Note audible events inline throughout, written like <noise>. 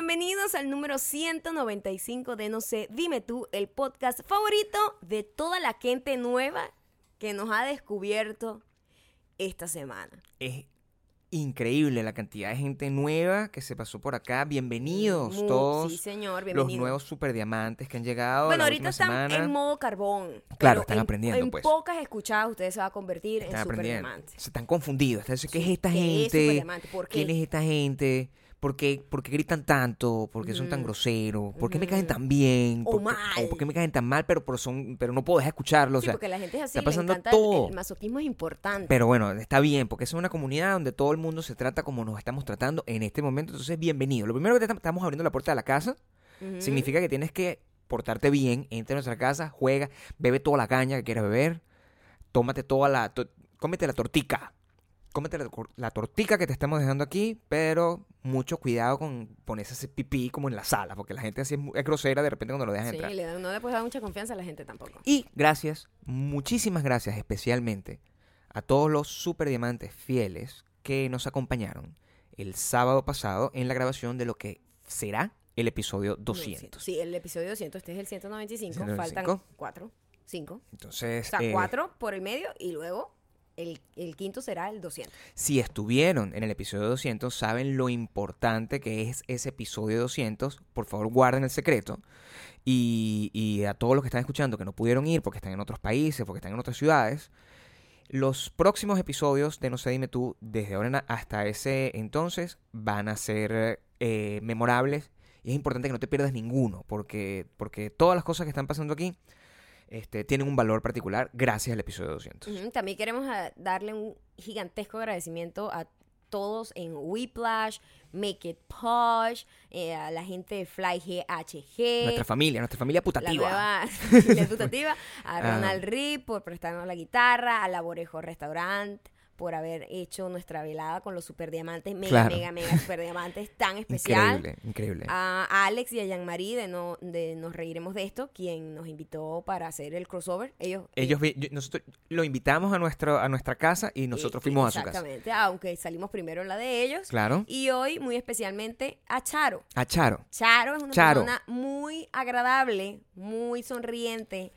Bienvenidos al número 195 de No sé, dime tú, el podcast favorito de toda la gente nueva que nos ha descubierto esta semana. Es increíble la cantidad de gente nueva que se pasó por acá. Bienvenidos todos. Sí, señor, Los bienvenidos. nuevos superdiamantes que han llegado. Bueno, la ahorita están semana. en modo carbón. Claro, están en- aprendiendo, En pues. pocas escuchadas ustedes se va a convertir Están en superdiamantes. Se están confundidos. Están diciendo, ¿Qué Sí, es esta ¿qué es gente? qué? ¿Quién es esta gente? ¿Por qué, por qué gritan tanto? ¿Por qué son tan groseros? ¿Por qué me caen tan bien? O ¿Por qué, mal. ¿Por qué me caen tan mal? Pero, pero, son, pero no puedo dejar escucharlo. o sea, porque la gente es así, está pasando encanta el- todo. el masoquismo es importante. Pero bueno, está bien, porque es una comunidad donde todo el mundo se trata como nos estamos tratando en este momento. Entonces, bienvenido. Lo primero que te estamos abriendo la puerta de la casa significa que tienes que portarte bien, entra a nuestra casa, juega, bebe toda la caña que quieras beber, tómate toda la, to- cómete la tortica, cómete la tortica que te estamos dejando aquí, pero mucho cuidado con ponerse ese pipí como en la sala, porque la gente así es, grosera de repente cuando lo dejas Sí, entrar. le no le puedes dar mucha confianza a la gente tampoco. Y gracias, muchísimas gracias especialmente a todos los super diamantes fieles que nos acompañaron el sábado pasado en la grabación de lo que será el episodio 200. Sí, el episodio 200, este es el 195, 195. faltan 4, 5. Entonces, O sea, eh, 4 por el medio y luego el, quinto será el 200. si estuvieron en el episodio 200, saben lo importante que es ese episodio 200. Por favor, guarden el secreto. Y, y a todos los que están escuchando que no pudieron ir porque están en otros países, porque están en otras ciudades, los próximos episodios de No sé, dime tú, desde ahora hasta ese entonces, van a ser eh, memorables. Y es importante que no te pierdas ninguno, porque, porque todas las cosas que están pasando aquí este, tienen un valor particular gracias al episodio 200. Ujú, También queremos ah, darle un gigantesco agradecimiento a todos en Whiplash, Make It Posh, eh, a la gente de Fly GHG. Nuestra familia, nuestra familia la putativa. nueva <laughs> familia putativa, a Ah. Ronald Rip por prestarnos la guitarra, a Laborejo Restaurant por haber hecho nuestra velada con los superdiamantes, mega, Claro. mega, mega <laughs> superdiamantes tan especial. Increíble, increíble. A Alex y a Jean-Marie de, no, de Nos Reiremos de Esto, quien nos invitó para hacer el crossover. Ellos, Ellos yo- nosotros lo invitamos a nuestro a nuestra casa y nosotros eh, fuimos a su casa. Exactamente, aunque salimos primero en la de ellos. Claro. Y hoy, muy especialmente, a Charo. A Charo. Charo es una Charo. persona muy agradable, muy sonriente.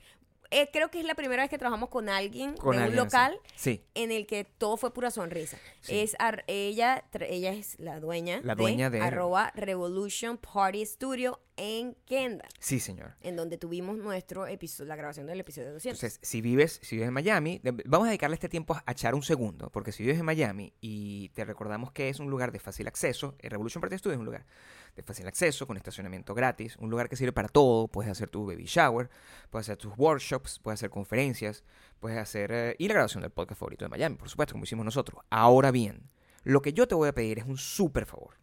Eh, creo que es la primera vez que trabajamos con alguien Con de un alguien así. local Sí. en el que todo fue pura sonrisa. Sí. Es ar- ella, tra- ella es la dueña, La dueña de- arroba Revolution Party Studio en Kendall, Sí, señor. en donde tuvimos nuestro episodio, la grabación del episodio 200. Entonces, si vives, si vives en Miami, vamos a dedicarle este tiempo a Charo un segundo, porque si vives en Miami y te recordamos que es un lugar de fácil acceso, el Revolution Party Studio es un lugar de fácil acceso, con estacionamiento gratis, un lugar que sirve para todo, puedes hacer tu baby shower, puedes hacer tus workshops, puedes hacer conferencias, puedes hacer... eh, y la grabación del podcast favorito de Miami, por supuesto, como hicimos nosotros. Ahora bien, lo que yo te voy a pedir es un súper favor,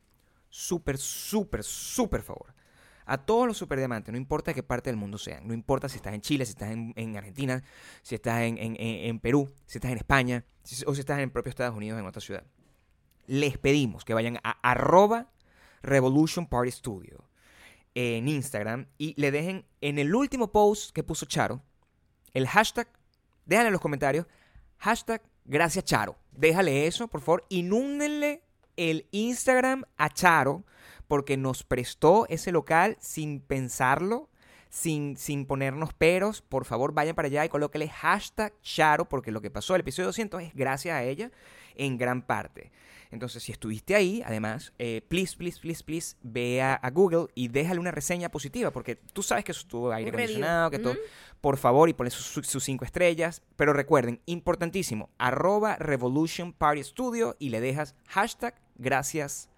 súper, súper, súper favor. A todos los superdiamantes, no importa qué parte del mundo sean, no importa si estás en Chile, si estás en, en Argentina, si estás en, en- Perú, si estás en España, o si estás en el propio Estados Unidos, en otra ciudad. Les pedimos que vayan a arroba Revolution Party Studio en Instagram y le dejen en el último post que puso Charo el hashtag, déjale en los comentarios, hashtag gracias Charo. Déjale eso, por favor, inúndenle el Instagram a Charo porque nos prestó ese local sin pensarlo, sin, sin ponernos peros. Por favor, vayan para allá y colóquele hashtag Charo porque lo que pasó el episodio 200 es gracias a ella en gran parte. Entonces, si estuviste ahí, además, eh, please, please, please, please, ve a, a Google y déjale una reseña positiva, porque tú sabes que eso estuvo aire acondicionado, que todo. Ujú. Por favor, y ponle sus, sus- sus cinco estrellas. Pero recuerden, importantísimo, arroba Revolution Party Studio y le dejas hashtag gracias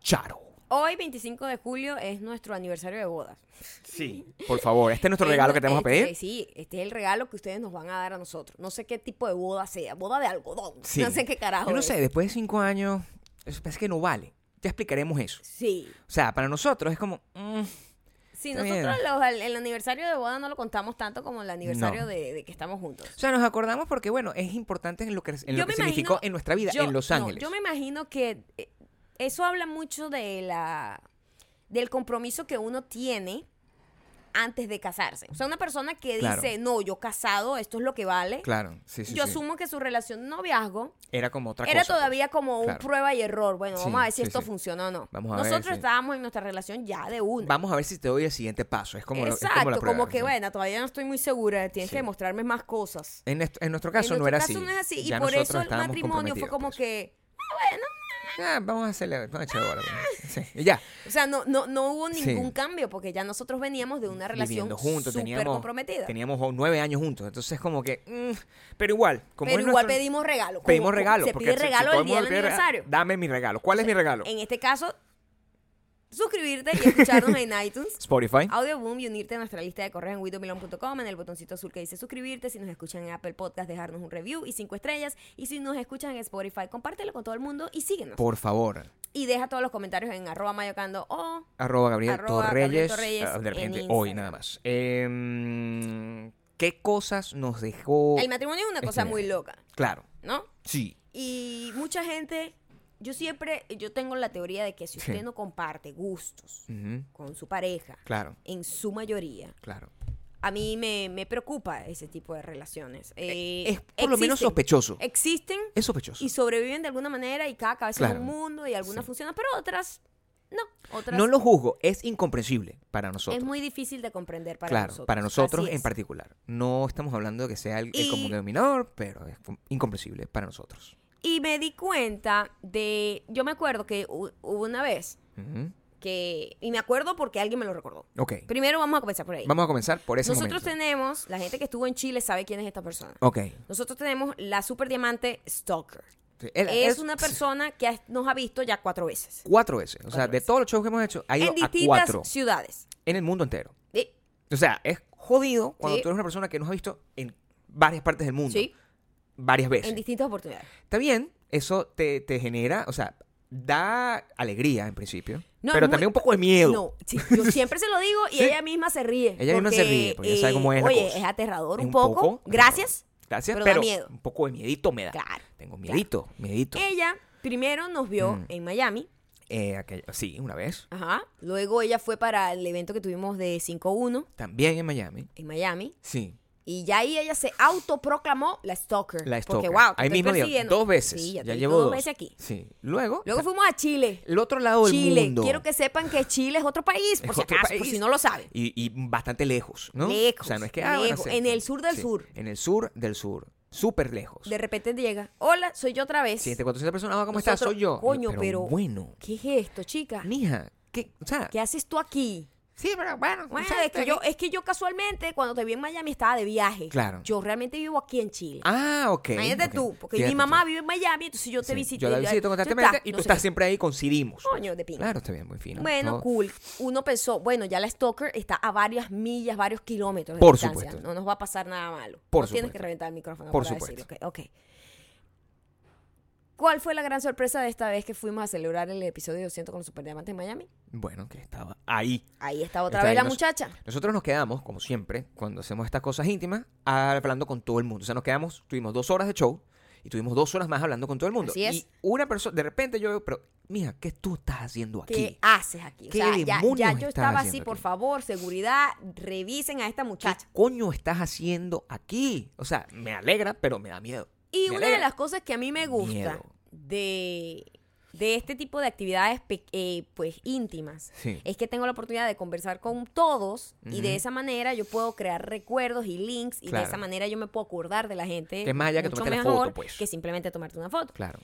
Charo. Hoy, 25 de julio, es nuestro aniversario de bodas. Sí. Por favor, este es nuestro Es regalo que te vamos a este- pedir. sí, este es el regalo que ustedes nos van a dar a nosotros. No sé qué tipo de boda sea, boda de algodón. Sí. No sé qué carajo. Yo no es. sé, después de cinco años, eso parece que no vale. Ya explicaremos eso. Sí. O sea, para nosotros es como... mm, Sí, nosotros los- el, el aniversario de boda no lo contamos tanto como el aniversario No. de, de que estamos juntos. O sea, nos acordamos porque, bueno, es importante en lo que, en lo que significó en nuestra vida, Yo- en Los no, Ángeles. yo me imagino que eh, eso habla mucho de la del compromiso que uno tiene antes de casarse. O sea, una persona que Claro. dice, no, yo casado, esto es lo que vale. Claro, sí, sí. yo sí. asumo que su relación de noviazgo Era como otra era cosa. pues. todavía como un prueba y error. Bueno, Sí, vamos a ver si esto funciona o no. Vamos a ver, Nosotros estábamos en nuestra relación ya de una. Vamos a ver si te doy el siguiente paso. Es como, lo- es Exacto, como la prueba. que ¿no? bueno, todavía no estoy muy segura, tienes que demostrarme más cosas. En, est- en nuestro caso en no era caso así. no es así. Y Ya por eso el matrimonio fue como pues. que, Ah, vamos a hacerle, vamos a echarle bola, pues. Sí, y ya. o sea, no, no, no hubo Sí. ningún cambio porque ya nosotros veníamos de una relación juntos, teníamos, comprometida. teníamos nueve años juntos. Entonces, como que. mm, pero igual, como Pero igual nuestro- pedimos regalo. pedimos regalo. Se pide regalo el día del aniversario. Dame mi regalo. ¿Cuál es mi regalo? En este caso, suscribirte y escucharnos en <laughs> iTunes. Spotify. Audioboom y unirte a nuestra lista de correos en widomilon.com en el botoncito azul que dice suscribirte. Si nos escuchan en Apple Podcast, dejarnos un review y cinco estrellas. Y si nos escuchan en Spotify, compártelo con todo el mundo y síguenos. Por favor. Y deja todos los comentarios en arroba mayocando o Arroba Gabriel Arroba Torreyes. Gabriel Torreyes ah, de en repente, hoy nada más. Em, ¿Qué cosas nos dejó? el matrimonio es una cosa este muy loca, Claro. ¿no? Sí. Y mucha gente, yo siempre, yo tengo la teoría de que si usted Sí. no comparte gustos con su pareja, Claro, en su mayoría, claro. a mí me, me preocupa ese tipo de relaciones. Eh, es por lo menos sospechoso. Existen Es sospechoso. y sobreviven de alguna manera y cada cabeza es Claro. un mundo y algunas Sí. funcionan, pero otras no. Otras No lo juzgo, es incomprensible para nosotros. es muy difícil de comprender para claro, nosotros. para nosotros en es. particular. No estamos hablando de que sea el, el Y- común denominador, pero es com- incomprensible para nosotros. Y me di cuenta de, yo me acuerdo que hu- hubo una vez que, y me acuerdo porque alguien me lo recordó. Ok. Primero vamos a comenzar por ahí. Vamos a comenzar por ese Nosotros momento. tenemos, la gente que estuvo en Chile sabe quién es esta persona. Ok. Nosotros tenemos la super diamante Stalker. Sí, él- Es él- una persona que ha- nos ha visto ya cuatro veces. Cuatro veces. O sea, de todos los shows que hemos hecho, ha ido En a distintas cuatro ciudades. en el mundo entero. Sí, O sea, es jodido cuando Sí. tú eres una persona que nos ha visto en varias partes del mundo. sí, Varias veces. en distintas oportunidades. Está bien, eso te, te genera, o sea, da alegría en principio, No, pero muy- también un poco de miedo. No, sí, yo siempre se lo digo y <laughs> Sí. ella misma se ríe. Ella misma se ríe, porque sabe cómo es la Oye, cosa. es aterrador Es un poco. Gracias. Gracias, pero pero, da miedo. un poco de miedito me da. Claro. Tengo miedito, miedito. Ella primero nos vio Mm. en Miami. Eh, sí, una vez. Ajá. Luego ella fue para el evento que tuvimos de 5-1 También en Miami. en Miami. Sí. Y ya ahí ella se autoproclamó la stalker. La Porque, stalker. wow, te Ahí mismo persiguiendo. dos veces. Sí, ya, ya llevo dos. veces aquí. Sí. Luego, Luego fuimos a Chile. el otro lado del Chile. mundo. Quiero que sepan que Chile es otro país, por Es si acaso, por país. si no lo saben. Y, y bastante lejos, ¿no? Lejos, O sea, no es que ah, lejos, en el sur del Sí, sur. En el sur del sur. Súper lejos. De repente llega, hola, soy yo otra vez. 700 personas, ah, ¿cómo estás? Soy yo. Coño, pero, pero- bueno. ¿Qué es esto, chica? Mija, ¿qué? O sea, ¿Qué haces tú aquí? Sí, pero bueno. Bueno, es que, yo, es que yo casualmente, cuando te vi en Miami, estaba de viaje. Claro. Yo realmente vivo aquí en Chile. Ah, ok. Imagínate ok. tú, porque Fíjate mi mamá tú. vive en Miami, entonces yo te Sí, visité. Yo la visito constantemente y tú estás qué. siempre ahí, coincidimos. Coño, de pinga. Claro, está bien, muy fino. Bueno, todo. cool. Uno pensó, bueno, ya la Stalker está a varias millas, varios kilómetros de Por distancia. supuesto. No nos va a pasar nada malo. Por no tienes supuesto. que reventar el micrófono Por para supuesto. decirlo, ok. ok. ¿Cuál fue la gran sorpresa de esta vez que fuimos a celebrar el episodio 200 con los Superdiamantes en Miami? Bueno, que estaba ahí. Ahí está otra Está vez ahí, la nos- muchacha. Nosotros nos quedamos, como siempre, cuando hacemos estas cosas íntimas, hablando con todo el mundo. O sea, nos quedamos, tuvimos dos horas de show y tuvimos dos horas más hablando con todo el mundo. Así es. Y una persona, de repente yo, pero, mija, ¿qué tú estás haciendo aquí? ¿Qué haces aquí? O ¿Qué sea, ya, demonios ya yo estás estaba así, haciendo por aquí? favor, seguridad, revisen a esta ¿Qué muchacha. coño estás haciendo aquí? O sea, me alegra, pero me da miedo. Y Me una de alegra. las cosas que a mí me gusta Miedo. De, de este tipo de actividades eh, pues íntimas Sí. es que tengo la oportunidad de conversar con todos y de esa manera yo puedo crear recuerdos y links y Claro. de esa manera yo me puedo acordar de la gente Que es más allá que tomarte la mejor foto, pues. que simplemente tomarte una foto. Claro.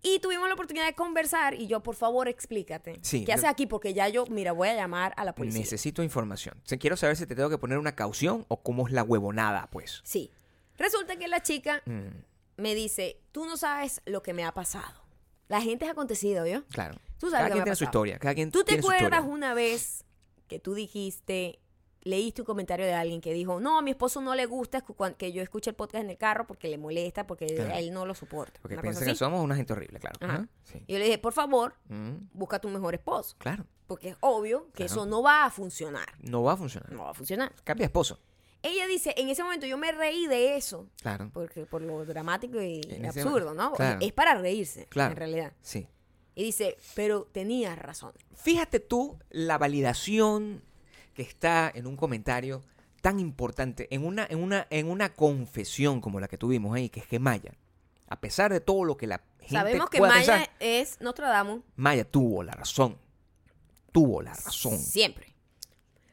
Y tuvimos la oportunidad de conversar y yo, por favor, explícate. Sí, ¿Qué haces aquí? Porque ya yo, mira, voy a llamar a la policía. Necesito información. O sea, quiero saber si te tengo que poner una caución o cómo es la huevonada, pues. Sí. Resulta que la chica Mm, me dice, tú no sabes lo que me ha pasado. La gente es acontecido, ¿yo? claro. Tú sabes cada lo que quien me ha tiene su pasado. historia. Cada quien ¿Tú te su acuerdas una vez que tú dijiste, leíste un comentario de alguien que dijo, no, a mi esposo no le gusta que yo escuche el podcast en el carro porque le molesta, porque Claro. él no lo soporta? Porque piensa que somos una gente horrible, claro. Ajá. Ajá, sí. Y yo le dije, por favor, Mm, busca tu mejor esposo. claro. Porque es obvio que Claro. eso no va a funcionar. No va a funcionar. No va a funcionar. Cambia esposo. Ella dice, en ese momento yo me reí de eso. Claro. Porque por lo dramático y En absurdo, ¿no? claro. Es para reírse, Claro. en realidad. Sí. Y dice, pero tenías razón. Fíjate tú la validación que está en un comentario tan importante, en una, en una, en una confesión como la que tuvimos ahí, que es que Maya, a pesar de todo lo que la gente Sabemos que pueda Maya pensar, es Nostradamus Maya tuvo la razón. Tuvo la razón. siempre.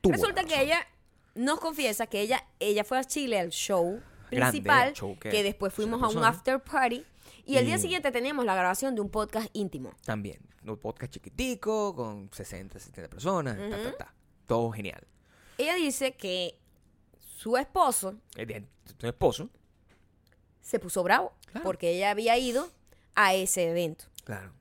tuvo Resulta que ella nos confiesa que ella, ella fue a Chile al show principal, show que- que, después fuimos a un after party, y el día siguiente teníamos la grabación de un podcast íntimo. También. Un podcast chiquitico, con 60, 70 personas, ta, ta, ta. Todo genial. Ella dice que su esposo Tu esposo, se puso bravo Claro. porque ella había ido a ese evento. claro.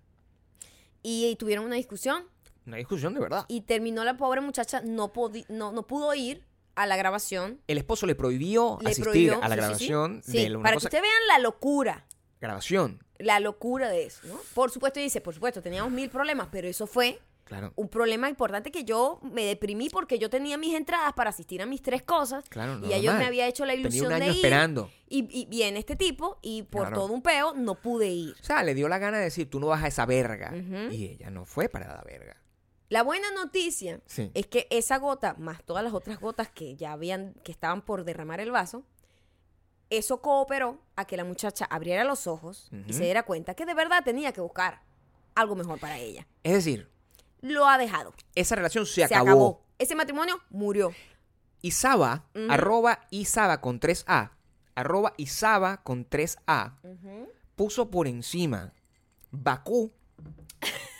Y, tuvieron una discusión Una discusión de verdad. y terminó la pobre muchacha, no, no, no pudo ir a la grabación. El esposo le prohibió Le asistir prohibió, a la sí, sí, sí. grabación Sí, de una para cosa. que ustedes vean la locura, Grabación, la locura de eso, ¿no? Por supuesto, dice, por supuesto, teníamos mil problemas, pero eso fue claro. un problema importante que yo me deprimí porque yo tenía mis entradas para asistir a mis tres cosas Claro, y ya yo normal. me había hecho la Tenía ilusión un año de ir esperando. y, y viene este tipo y por Claro. todo un peo no pude ir. O sea, le dio la gana de decir, tú no vas a esa verga. Y ella no fue para la verga. La buena noticia Sí. es que esa gota, más todas las otras gotas que ya habían, que estaban por derramar el vaso, eso cooperó a que la muchacha abriera los ojos y se diera cuenta que de verdad tenía que buscar algo mejor para ella. Es decir, Lo ha dejado. esa relación se, Se acabó. acabó. Ese matrimonio murió. Isaba, arroba Isaba con 3A, arroba Isaba con 3A, puso por encima Bakú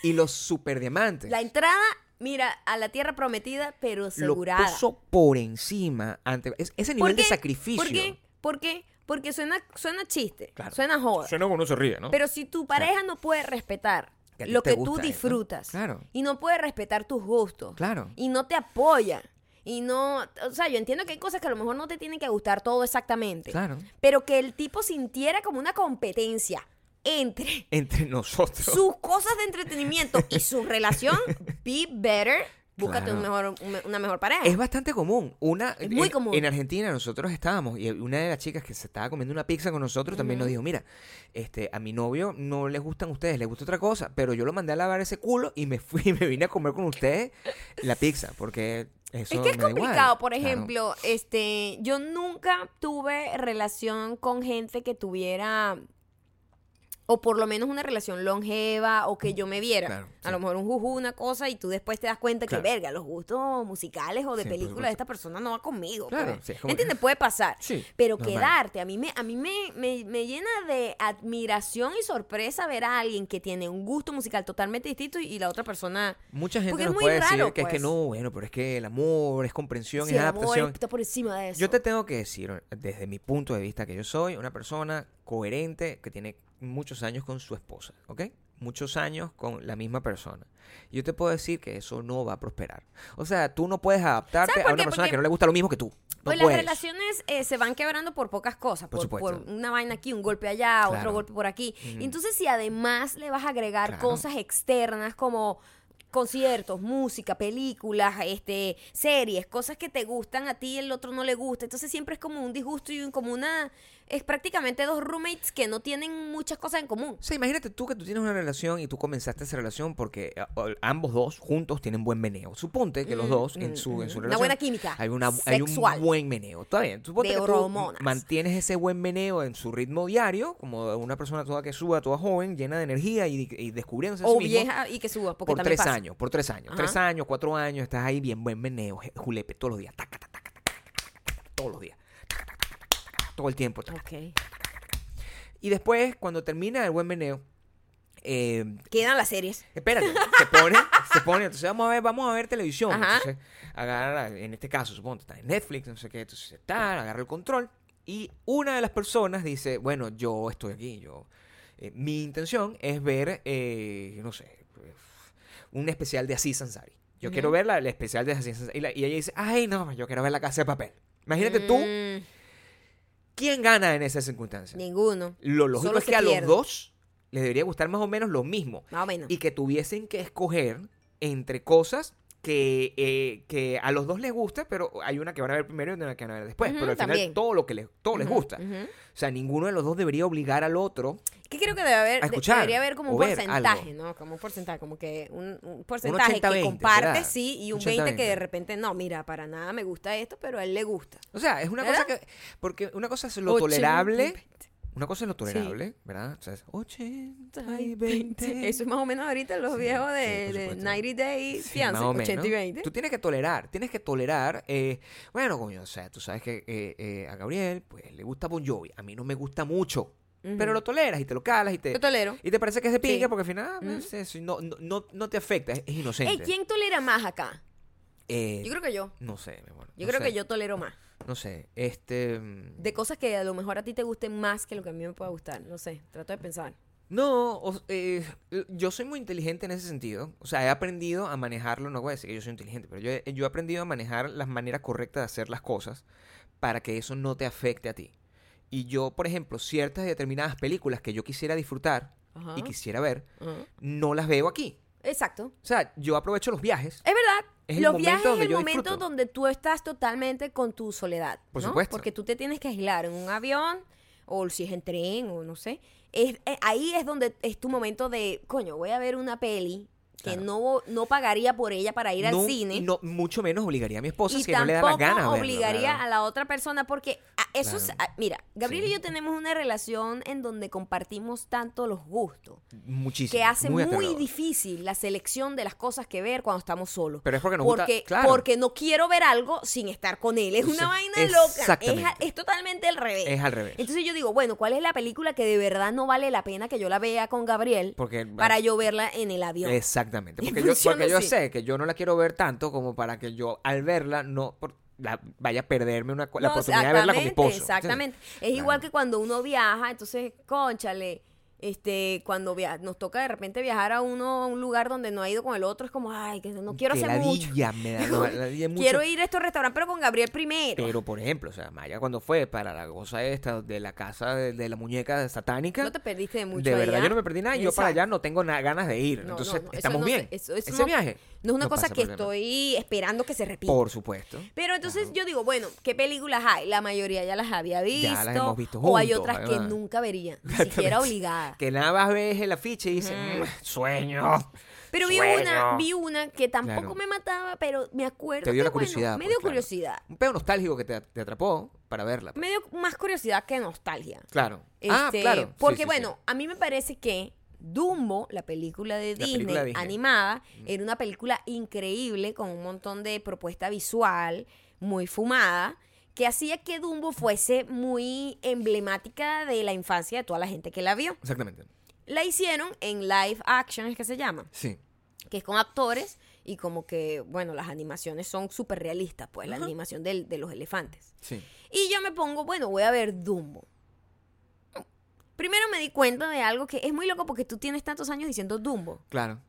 y los superdiamantes. La entrada, mira, a la tierra prometida, pero lo asegurada. puso por encima ante es- ese nivel ¿Por de sacrificio. ¿Por qué? ¿Por qué? Porque suena, suena chiste, Claro. suena joda. Suena como uno se ríe, ¿no? Pero si tu pareja no puede respetar Que lo que tú eso. disfrutas Claro. y no puede respetar tus gustos Claro. y no te apoya y no, o sea, yo entiendo que hay cosas que a lo mejor no te tienen que gustar todo exactamente, Claro. pero que el tipo sintiera como una competencia entre Entre nosotros. sus cosas de entretenimiento y su <laughs> relación, be better, búscate Claro. un mejor, un- una mejor pareja. Es bastante común. Una, Es muy en, común. En Argentina nosotros estábamos y una de las chicas que se estaba comiendo una pizza con nosotros también nos dijo, mira, este, a mi novio no le gustan ustedes, le gusta otra cosa, pero yo lo mandé a lavar ese culo y me fui y <laughs> me vine a comer con ustedes la pizza, porque eso Es que es complicado, por Claro. ejemplo, este, yo nunca tuve relación con gente que tuviera o por lo menos una relación longeva o que yo me viera. Claro, A sí. lo mejor un juju, una cosa y tú después te das cuenta Claro. que verga, los gustos musicales o de Sí, por películas de esta persona no va conmigo. Claro, pues. sí, es como- ¿Entiendes? Puede pasar. Sí, Pero normal. quedarte, a mí me, a mí me, me, me llena de admiración y sorpresa ver a alguien que tiene un gusto musical totalmente distinto y, y la otra persona Mucha gente Porque es nos muy puede decir raro, que es que pues. no, bueno, pero es que el amor es comprensión, Sí, es el amor adaptación. está por encima de eso. Yo te tengo que decir, desde mi punto de vista, que yo soy una persona coherente que tiene muchos años con su esposa, ¿ok? Muchos años con la misma persona. Yo te puedo decir que eso no va a prosperar. O sea, tú no puedes adaptarte ¿Sabes a una persona Porque- que no le gusta lo mismo que tú. No Pues las relaciones eh, se van quebrando por pocas cosas, Por por, una vaina aquí, un golpe allá, otro golpe por aquí. Entonces, si además le vas a agregar Claro. cosas externas como conciertos, música, películas, este, series, cosas que te gustan a ti y el otro no le gusta, entonces siempre es como un disgusto y como una es prácticamente dos roommates que no tienen muchas cosas en común. Sea, imagínate tú que tú tienes una relación y tú comenzaste esa relación porque a- ambos dos juntos tienen buen meneo. Suponte que los Mm, dos mm, en su, en mm. su Una relación buena química Hay, una, hay un buen meneo. Está bien. Suponte De que tú hormonas. mantienes ese buen meneo en su ritmo diario, como una persona toda que suba, toda joven, llena de energía y, y descubriéndose sí O mismo. vieja y que suba, porque por también tres pasa. años, por tres años, Ajá. tres años, cuatro años, estás ahí bien buen meneo, julepe, todos los días, taca, taca, taca, todos los días, taca, taca, taca, taca, taca, todo el tiempo. taca. Ok. Y después, cuando termina el buen meneo, eh, Quedan las series. espérate, se pone, se pone, entonces vamos a ver, vamos a ver televisión. Ajá. Entonces, agarra, en este caso, supongo, está en Netflix, no sé qué, entonces está, agarra el control. Y una de las personas dice, bueno, yo estoy aquí, yo. eh, mi intención es ver, eh, no sé, un especial de Aziz Ansari. Yo quiero ver la, el especial de Aziz Ansari. Y, la- y ella dice, ay, no, yo quiero ver la casa de papel. Imagínate tú, Mm, ¿quién gana en esa circunstancia? ninguno. Lo lógico Solo es que a los dos les debería gustar más o menos lo mismo Más o menos. y que tuviesen que escoger entre cosas que, eh, que a los dos les gusta, pero hay una que van a ver primero y una que van a ver después. Pero al final también. todo lo que les, todo les gusta. O sea, ninguno de los dos debería obligar al otro. Que creo que debe haber, A de- escuchar debería haber como un porcentaje, algo. ¿no? Como un porcentaje, como que un, un porcentaje 80-20, que comparte, sí, y un 80-20. 20 que de repente, no, mira, para nada me gusta esto, pero a él le gusta. O sea, es una cosa que. Porque una cosa es lo 80 y tolerable. 20. Una cosa es lo tolerable, ¿verdad? O sea, es 80 y 20. Eso es más o menos ahorita los viejos de. 90 Sí, Fiancé, más o 80 y menos. 20. Tú tienes que tolerar, tienes que tolerar. eh, bueno, coño, o sea, tú sabes que eh, eh, a Gabriel, pues le gusta Bon Jovi. A mí no me gusta mucho. Pero lo toleras y te lo calas y te. Yo tolero. Y te parece que es de porque al final ah, Ujú. es eso, y no, no, no, no te afecta, es, es inocente. Ey, ¿quién tolera más acá? Eh, Yo creo que yo. No sé, mi amor. Yo no creo sé, que yo tolero más. No sé, este... mm, De cosas que a lo mejor a ti te gusten más que lo que a mí me pueda gustar. No sé, trato de pensar. No, o- eh, yo soy muy inteligente en ese sentido. O sea, he aprendido a manejarlo. No voy a decir que yo soy inteligente, pero yo he, yo he aprendido a manejar las maneras correctas de hacer las cosas para que eso no te afecte a ti. Y yo, por ejemplo, ciertas determinadas películas que yo quisiera disfrutar Ajá. y quisiera ver, Ajá. no las veo aquí. Exacto. O sea, yo aprovecho los viajes. Es verdad. Es Los viajes es el yo momento disfruto. donde tú estás totalmente con tu soledad. Por ¿no? supuesto. Porque tú te tienes que aislar en un avión o si es en tren o no sé. Es, eh, ahí es donde es tu momento de, coño, voy a ver una peli que no, no pagaría por ella para ir no, al cine. no, mucho menos obligaría a mi esposa si no le da la tampoco gana verlo, obligaría claro. a la otra persona porque ah, eso es- Claro. ah, mira Gabriel y yo tenemos una relación en donde compartimos tanto los gustos Muchísimo. que hace muy, difícil la selección de las cosas que ver cuando estamos solos Pero es porque nos porque, porque no quiero ver algo sin estar con él es Sí, una vaina loca es, a- es totalmente al revés Es al revés. entonces yo digo bueno ¿cuál es la película que de verdad no vale la pena que yo la vea con Gabriel Porque- para yo verla en el avión Exactamente. Porque yo, porque yo sé que yo no la quiero ver tanto como para que yo al verla no por- la- vaya a perderme una, la No, oportunidad de verla con mi exactamente, esposo. Exactamente. Es igual que cuando uno viaja, entonces, conchale, este, cuando via- nos toca de repente viajar a uno a un lugar donde no ha ido con el otro, es como, ay, que no quiero Que hacer mucho. me da, no, <laughs> ladilla mucho. Quiero ir a estos restaurantes, pero con Gabriel primero. Pero, por ejemplo, o sea, Maya cuando fue para la cosa esta de la casa de, de la muñeca satánica, no te perdiste de mucho de verdad allá. yo no me perdí nada. Yo para Exacto. allá no tengo na- ganas de ir. No, Entonces, no, estamos bien. eso- eso Ese viaje. No es una no cosa que estoy esperando que se repita. Por supuesto. Pero entonces yo digo, bueno, ¿qué películas hay? La mayoría ya las había visto. Ya las hemos visto o hay juntos, otras además. que nunca vería, ni <laughs> siquiera obligada. Que nada más ves el afiche y dices, "Mm, sueño. Pero vi sueño". una, vi una que tampoco Claro. me mataba, pero me acuerdo Te dio que, la bueno, curiosidad. me pues, dio claro. curiosidad. Un pedo nostálgico que te, te atrapó para verla. pues. Me dio más curiosidad que nostalgia. Claro. ah, Este, claro. Sí, Porque sí, sí. bueno, a mí me parece que Dumbo, la película de La Disney, película animada, era una película increíble con un montón de propuesta visual, muy fumada, que hacía que Dumbo fuese muy emblemática de la infancia de toda la gente que la vio. Exactamente. La hicieron en live action, es que se llama, Sí. que es con actores y como que, bueno, las animaciones son súper realistas, pues la animación del- de los elefantes. Sí. Y yo me pongo, bueno, voy a ver Dumbo. Primero me di cuenta de algo que es muy loco porque tú tienes tantos años diciendo Dumbo. Claro.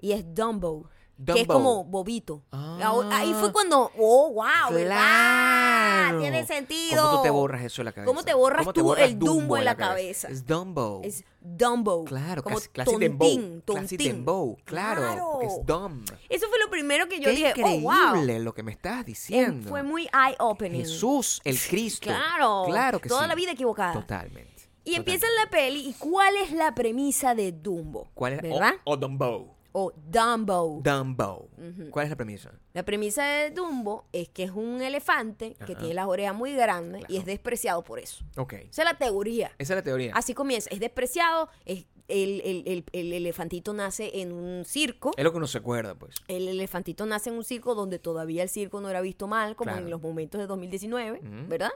Y es Dumbo. Que es Dumbo. como bobito. Ah. Ahí fue cuando, oh, wow, ¿verdad? Claro. Tiene sentido. ¿Cómo tú te borras eso de la cabeza? ¿Cómo te borras tú borras el Dumbo en la cabeza? Es Dumbo. Es Dumbo. Claro, como casi, clase tontín, tontín. dembow. Claro, porque es dumb. Eso fue lo primero que yo Qué dije, increíble oh, wow. lo que me estás diciendo. Fue muy eye-opening. Jesús, el Cristo. Claro. Claro que Toda sí. la vida equivocada. Totalmente. Y empieza Totalmente. la peli, ¿y cuál es la premisa de Dumbo? ¿Cuál es? ¿Verdad? O, o Dumbo. O Dumbo. Dumbo. ¿Cuál es la premisa? La premisa de Dumbo es que es un elefante que tiene las orejas muy grandes y es despreciado por eso. Ok. Esa es la teoría. Esa es la teoría. Así comienza. Es despreciado, es, el, el- el- el elefantito nace en un circo. Es lo que uno se acuerda, pues. El elefantito nace en un circo donde todavía el circo no era visto mal, como Claro. en los momentos de 2019, Ujú. ¿verdad?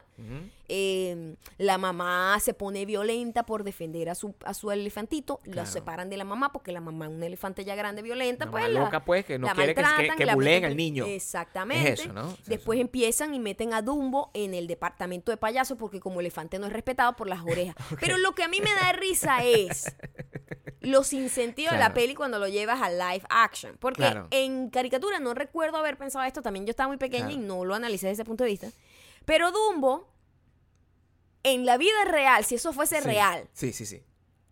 Eh, la mamá se pone violenta por defender a su, a su elefantito, la Claro. separan de la mamá porque la mamá es una elefante ya grande violenta, Una pues la- loca, pues, que no la quiere que- que- la buleen al niño. Exactamente. Es eso, ¿no? Es Después eso. empiezan y meten a Dumbo en el departamento de payasos porque como elefante no es respetado por las orejas. <laughs> Pero lo que a mí me da risa es <laughs> los sinsentidos de la Claro. peli cuando lo llevas a live action. Porque Claro. en caricatura no recuerdo haber pensado esto, también yo estaba muy pequeña y Claro. no lo analicé desde ese punto de vista. Pero Dumbo, en la vida real, si eso fuese Sí. real, Sí, sí, sí.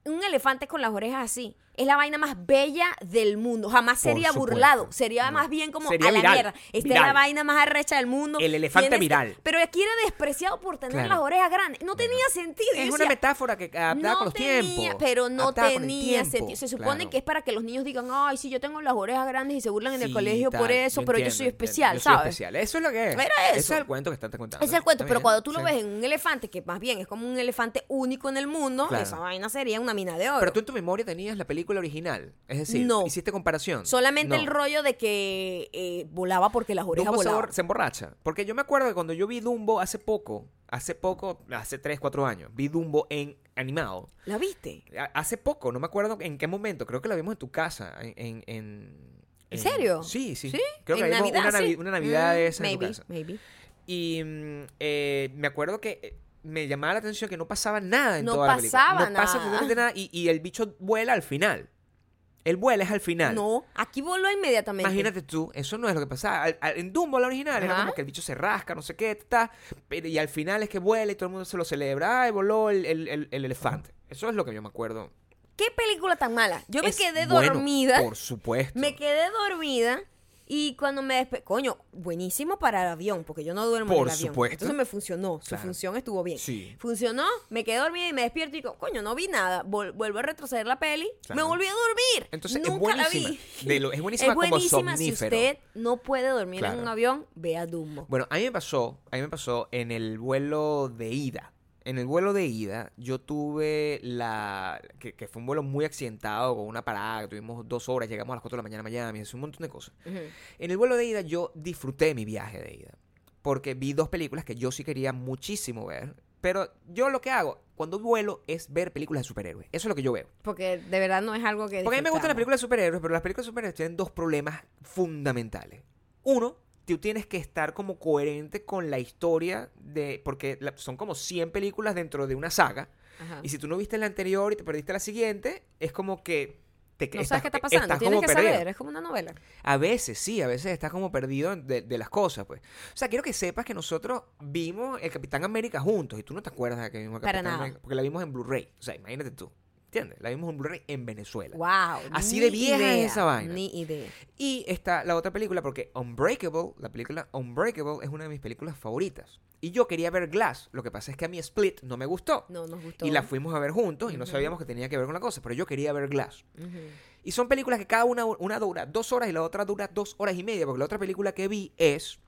un elefante con las orejas así, es la vaina más bella del mundo. Jamás sería burlado. Sería No. más bien como Sería a la viral, mierda. Esta es la vaina más arrecha del mundo. El elefante Tienes- viral. Pero aquí era despreciado por tener Claro. las orejas grandes. No tenía sentido. Yo Es una decía, metáfora que adaptada no con los tenía, tiempos. pero no adaptada tenía sentido. Se supone claro. que es para que los niños digan, ay, sí, yo tengo las orejas grandes y se burlan en el Sí, colegio por eso, pero yo soy especial, Yo soy ¿sabes? especial. Eso es lo que es. Era Ese eso. es el cuento que están contando. Es el cuento, pero cuando tú lo ves en un elefante, que más bien es como un elefante único en el mundo, esa vaina sería una mina de oro. Pero tú en tu memoria tenías la película original. Es decir, No. hiciste comparación. Solamente No. el rollo de que eh, volaba porque las orejas Dumbo se, volaban. se emborracha. Porque yo me acuerdo que cuando yo vi Dumbo hace poco, hace poco, hace 3, 4 años, vi Dumbo en animado. ¿La viste? Hace poco, no me acuerdo en qué momento, creo que la vimos en tu casa. En, en, en- ¿En serio? Sí, sí. ¿Sí? Creo que ¿En la vimos Navidad, una, navi- sí? una Navidad de Mm, esa en tu maybe, casa. maybe. Y mm, eh, me acuerdo que eh, me llamaba la atención que no pasaba nada en No toda la película. pasaba No pasa nada. absolutamente nada. Y, y el bicho vuela al final. El vuela es al final. No, aquí voló inmediatamente. Imagínate tú, eso no es lo que pasaba. Al- al- en Dumbo, la original, era como que el bicho se rasca, no sé qué, está, pero, y al final es que vuela y todo el mundo se lo celebra. Ay, voló el, el- el- el elefante. Eso es lo que yo me acuerdo. ¿Qué película tan mala? Yo me Es quedé bueno, dormida. Por supuesto. Me quedé dormida y cuando me desperté, coño, buenísimo para el avión, porque yo no duermo Por en el avión. supuesto. Entonces me funcionó, su Claro. función estuvo bien. Sí. Funcionó, me quedé dormida y me despierto y digo, coño, no vi nada. Vol- vuelvo a retroceder la peli, Claro. me volví a dormir. Entonces, es Nunca la buenísima. vi. De lo- es buenísima como buenísima. Si somnífero. usted no puede dormir en un avión, vea Dumbo. Bueno, a mí me pasó, a mí me pasó en el vuelo de ida. En el vuelo de ida, yo tuve la. que, que fue un vuelo muy accidentado, con una parada, tuvimos dos horas, llegamos a las 4 de la mañana a Miami, hice un montón de cosas. Ujú. En el vuelo de ida, yo disfruté mi viaje de ida. Porque vi dos películas que yo sí quería muchísimo ver. Pero yo lo que hago cuando vuelo es ver películas de superhéroes. Eso es lo que yo veo. Porque de verdad no es algo que. Porque a mí me gustan las películas de superhéroes, pero las películas de superhéroes tienen dos problemas fundamentales. Uno, tú tienes que estar como coherente con la historia de... Porque la- son como 100 películas dentro de una saga. Ajá. Y si tú no viste la anterior y te perdiste la siguiente, es como que... Te, No estás- sabes qué está pasando, estás tienes como que perdido. saber, es como una novela. A veces, sí, a veces estás como perdido de, de las cosas, pues. O sea, quiero que sepas que nosotros vimos el Capitán América juntos y tú no te acuerdas de que vimos el Para Capitán nada. América. Porque la vimos en Blu-ray. O sea, imagínate tú. ¿Entiendes? La vimos en Blu-ray en Venezuela. Wow. Así de vieja es esa vaina. Ni idea. Y está la otra película, porque Unbreakable, la película Unbreakable es una de mis películas favoritas. Y yo quería ver Glass. Lo que pasa es que a mí Split no me gustó. No nos gustó. Y la fuimos a ver juntos y no sabíamos que tenía que ver con la cosa, pero yo quería ver Glass. Y son películas que cada una, una dura dos horas y la otra dura dos horas y media, porque la otra película que vi es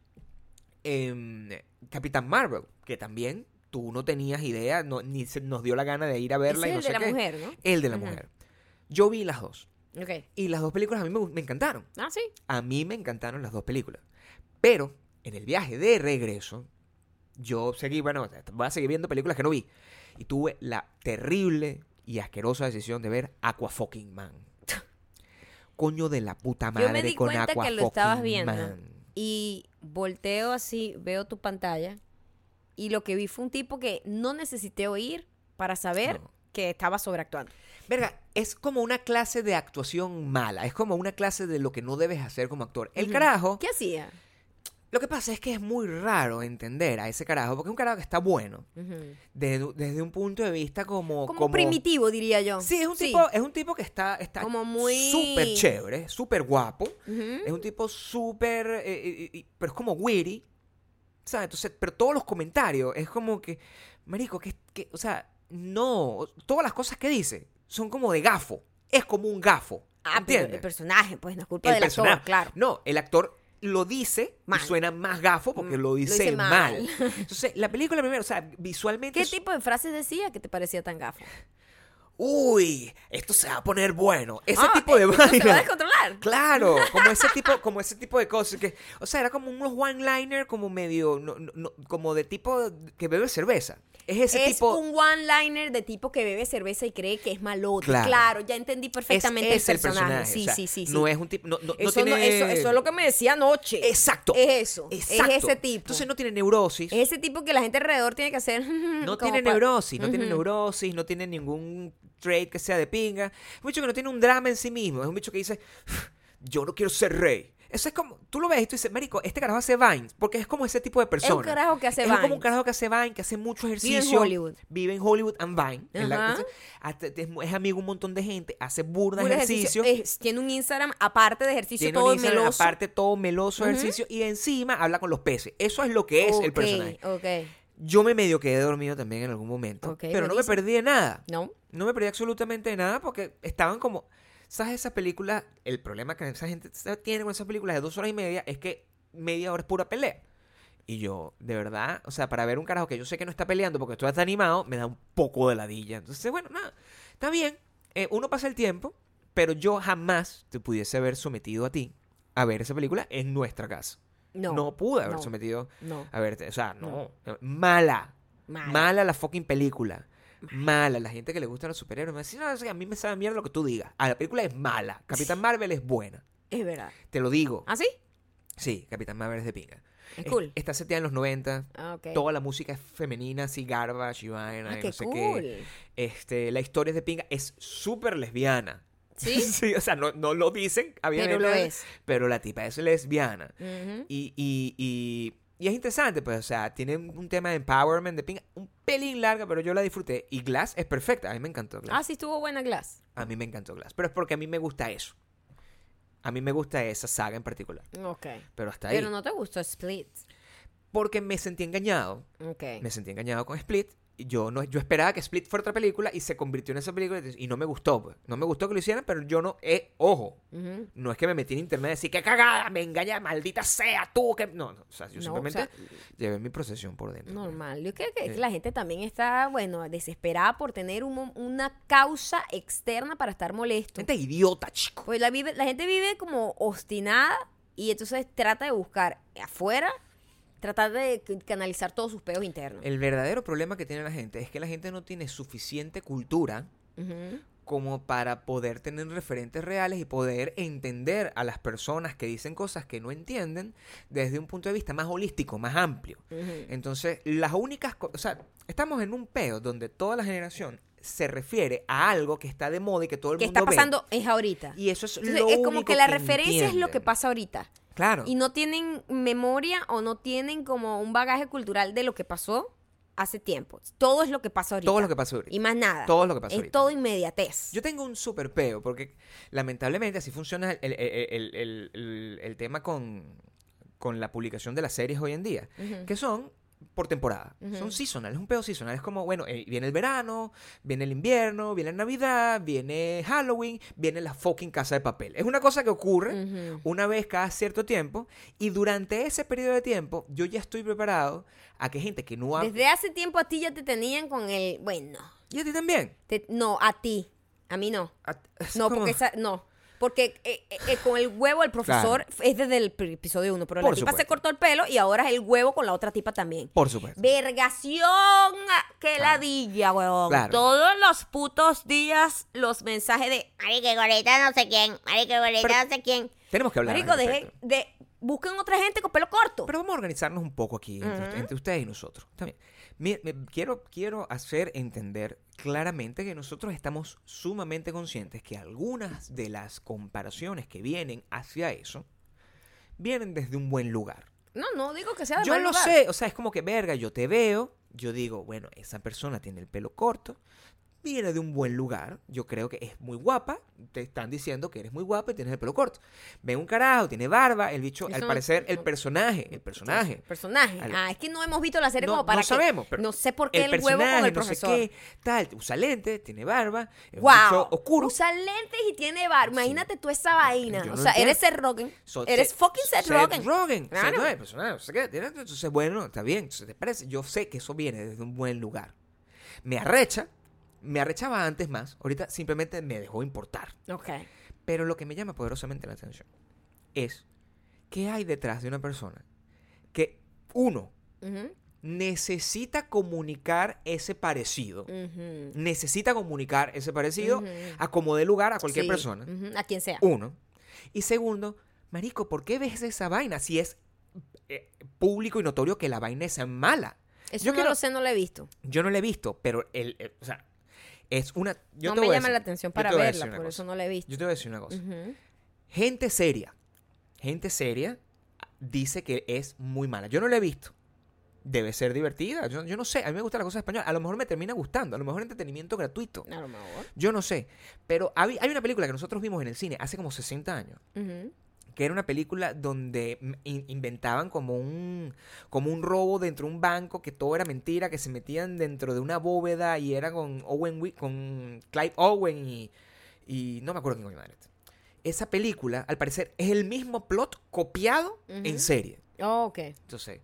em, Capitán Marvel, que también tú no tenías idea, no- ni se nos dio la gana de ir a verla y no el sé de la qué. mujer, ¿no? El de la mujer. Yo vi las dos. Ok. Y las dos películas a mí me, me encantaron. Ah, sí. A mí me encantaron las dos películas. Pero en el viaje de regreso, yo seguí, bueno, voy a seguir viendo películas que no vi. Y tuve la terrible y asquerosa decisión de ver Aqua Fucking Man. <laughs> Coño de la puta madre Yo me di con cuenta Aqua que lo estabas viendo. Man. Y volteo así, veo tu pantalla. Y lo que vi fue un tipo que no necesité oír para saber No. que estaba sobreactuando. Verga, es como una clase de actuación mala. Es como una clase de lo que no debes hacer como actor. El carajo, ¿Qué hacía? lo que pasa es que es muy raro entender a ese carajo, porque es un carajo que está bueno. Desde, desde un punto de vista como... Como, primitivo, diría yo. Sí, es un tipo, es un tipo que está, está Como muy- súper chévere, súper guapo. Es un tipo súper, eh, eh, eh, pero es como witty, ¿sabes? Entonces, pero todos los comentarios es como que, marico, que, que, o sea, no, todas las cosas que dice son como de gafo. Es como un gafo, Ah, pero el personaje, pues no es culpa El del personaje. actor, claro. No, el actor lo dice Mal. y suena más gafo porque Mm, lo lo dice, dice mal. mal. Entonces, la película primero, o sea, visualmente ¿Qué tipo de frases decía que te parecía tan gafo? Uy, esto se va a poner bueno. Ese Ah, tipo de esto se va a vaina. descontrolar. Claro, <laughs> como ese tipo, como ese tipo de cosas que, o sea, era como unos one-liner como medio, no- no- no- como de tipo que bebe cerveza. Es ese es tipo. un one-liner de tipo que bebe cerveza y cree que es malote. Claro. Claro, ya entendí es, perfectamente es el personaje. Sí, o sea, sí, sí, sí. No es un tipo, no, no, no eso, tiene. eso, eso es lo que me decía anoche. Exacto. Es eso. Exacto. Es ese tipo. Entonces no tiene neurosis. Es ese tipo que la gente alrededor tiene que hacer. <laughs> No tiene neurosis, no tiene neurosis, no tiene ningún trait que sea de pinga. Es un bicho que no tiene un drama en sí mismo. Es un bicho que dice, yo no quiero ser rey. Eso es como, tú lo ves y tú dices, marico, este carajo hace Vines, porque es como ese tipo de persona. Es un carajo que hace Es como un Vines. carajo que hace Vine, que hace mucho Vive ejercicio. en Hollywood. Vive en Hollywood and Vine. en la- es, es amigo un montón de gente, hace burda Puro ejercicio. Es- tiene un Instagram aparte de ejercicio Tiene todo un Instagram, meloso. aparte todo meloso ejercicio y encima habla con los peces. Eso es lo que es el Ok, personaje. Ok. Yo me medio quedé dormido también en algún momento, Ok, pero no me buenísimo. perdí de nada. No. No me perdí absolutamente de nada porque estaban como. ¿Sabes esas películas? El problema que esa gente tiene con esas películas de dos horas y media es que media hora es pura pelea. Y yo, de verdad, o sea, para ver un carajo que yo sé que no está peleando porque esto está animado, me da un poco de ladilla. Entonces, bueno, nada, está bien. Eh, uno pasa el tiempo, pero yo jamás te pudiese haber sometido a ti a ver esa película en nuestra casa. No. No, pude haber no, sometido No. a verte. O sea, no. Mala. Mala. Mala la fucking película. Mala. La gente que le gusta los superhéroes me dice, no, a mí me sabe mierda lo que tú digas. Ah, la película es mala. Capitán Marvel es buena. Es verdad. Te lo digo. ¿Ah, sí? Sí, Capitán Marvel es de pinga. Es cool. Está seteada en los 90. Ah. Toda la música es femenina, así garbage y vaina, Ah, no sé cool. qué. Este, la historia es de pinga. Es súper lesbiana. ¿Sí? <laughs> sí, o sea, no, no lo dicen, Pero lo es. Pero la tipa es lesbiana. Y, y, y, y es interesante, pues, o sea, tiene un tema de empowerment, de pinga, un pelín larga, pero yo la disfruté. Y Glass es perfecta, a mí me encantó Glass. Ah, sí estuvo buena Glass. A mí me encantó Glass, pero es porque a mí me gusta eso. A mí me gusta esa saga en particular, Ok. pero hasta ahí. Pero no te gustó Split. Porque me sentí engañado, Ok. me sentí engañado con Split. Yo, no, yo esperaba que Split fuera otra película y se convirtió en esa película y no me gustó. Pues. No me gustó que lo hicieran, pero yo no, eh, ojo, no es que me metí en internet y decir, qué cagada, me engaña, maldita sea tú. Que... No, no, o sea, yo No, simplemente o sea, llevé mi procesión por dentro. Normal. Yo creo que, Sí. que la gente también está, bueno, desesperada por tener un una causa externa para estar molesto. Gente idiota, chico. Pues la, vive- la gente vive como obstinada y entonces trata de buscar afuera, tratar de canalizar todos sus peos internos. El verdadero problema que tiene la gente es que la gente no tiene suficiente cultura como para poder tener referentes reales y poder entender a las personas que dicen cosas que no entienden desde un punto de vista más holístico, más amplio. Entonces, las únicas cosas, o sea, estamos en un peo donde toda la generación se refiere a algo que está de moda y que todo el ¿Qué mundo está ve. pasando? Es ahorita. Y eso es Entonces, lo es como único que la referencia es lo que pasa ahorita. Claro. Y no tienen memoria o no tienen como un bagaje cultural de lo que pasó hace tiempo. Todo es lo que pasa ahorita. Todo lo que pasa ahorita. Y más nada. Todo lo que pasa Es ahorita. todo inmediatez. Yo tengo un super peo, porque lamentablemente así funciona el, el- el- el- tema con, con la publicación de las series hoy en día, que son por temporada. Son seasonal, es un peo seasonal. Es como, bueno, eh, viene el verano, viene el invierno, viene Navidad, viene Halloween, viene la fucking casa de papel. Es una cosa que ocurre una vez cada cierto tiempo y durante ese periodo de tiempo yo ya estoy preparado a que gente que no ha... Desde hace tiempo a ti ya te tenían con el, bueno, Y a ti también. te- no, a ti, a mí no. A- No, como- porque esa, no. Porque eh, eh, eh, con el huevo el profesor es desde el episodio 1, pero Por la tipa se cortó el pelo y ahora es el huevo con la otra tipa también. Por supuesto. Vergación, ah, que Claro. ladilla, weón. Claro. Todos los putos días los mensajes de Marico, gorita no sé quién. Marico, gorita no sé quién. Tenemos que hablar. Marico, deje, de, busquen otra gente con pelo corto. Pero vamos a organizarnos un poco aquí entre, Ujú. entre ustedes y nosotros. También. Mi- me- quiero, quiero hacer entender claramente que nosotros estamos sumamente conscientes que algunas de las comparaciones que vienen hacia eso vienen desde un buen lugar. no, no digo que sea de Yo mal lo lugar. sé, o sea, es como que, verga, yo te veo, yo digo, bueno, esa persona tiene el pelo corto, viene de un buen lugar, yo creo que es muy guapa, te están diciendo que eres muy guapa y tienes el pelo corto. Ven un carajo, tiene barba, el bicho, Eso al no- parecer, el no- personaje, el personaje. Personaje. Al- Ah, es que no hemos visto la serie No, como para no que- sabemos, pero no sé por qué el, el huevo con personaje, el no sé profesor. qué, tal, usa lentes, tiene barba, es un Wow. oscuro. Usa lentes y tiene bar. Imagínate tú esa vaina. Yo o sea, eres. Seth Rogen. So- eres Seth- fucking Seth, Rogen. Seth Claro. Rogen, personaje, no sé qué, tiene- Entonces, bueno, está bien. entonces, ¿te parece? Yo sé que eso viene desde un buen lugar. Me arrecha, me arrechaba antes más. Ahorita simplemente me dejó importar. Ok. Pero lo que me llama poderosamente la atención es qué hay detrás de una persona que, uno, necesita comunicar ese parecido. Necesita comunicar ese parecido Ujú. a como dé lugar a cualquier Sí, persona. A quien sea. Uno. Y segundo, Marico, ¿por qué ves esa vaina si es eh, público y notorio que la vaina es mala? Eso yo no quiero- lo sé, no lo he visto. Yo no la he visto, pero el, el- o sea, es una. Yo no te me voy llama decir- la atención para verla, por cosa. eso no la he visto. Yo te voy a decir una cosa. Gente seria, gente seria dice que es muy mala. Yo no la he visto. Debe ser divertida. Yo, yo no sé. A mí me gusta la cosa española. A lo mejor me termina gustando. A lo mejor entretenimiento gratuito. A lo mejor. Yo no sé. Pero hay, hay una película que nosotros vimos en el cine hace como 60 años. Que era una película donde in- inventaban como un, como un robo dentro de un banco, que todo era mentira, que se metían dentro de una bóveda y era con Owen Wi- con Clive Owen y, y no me acuerdo quién coño madre. Esa película, al parecer, es el mismo plot copiado en serie. Oh, ok. Entonces,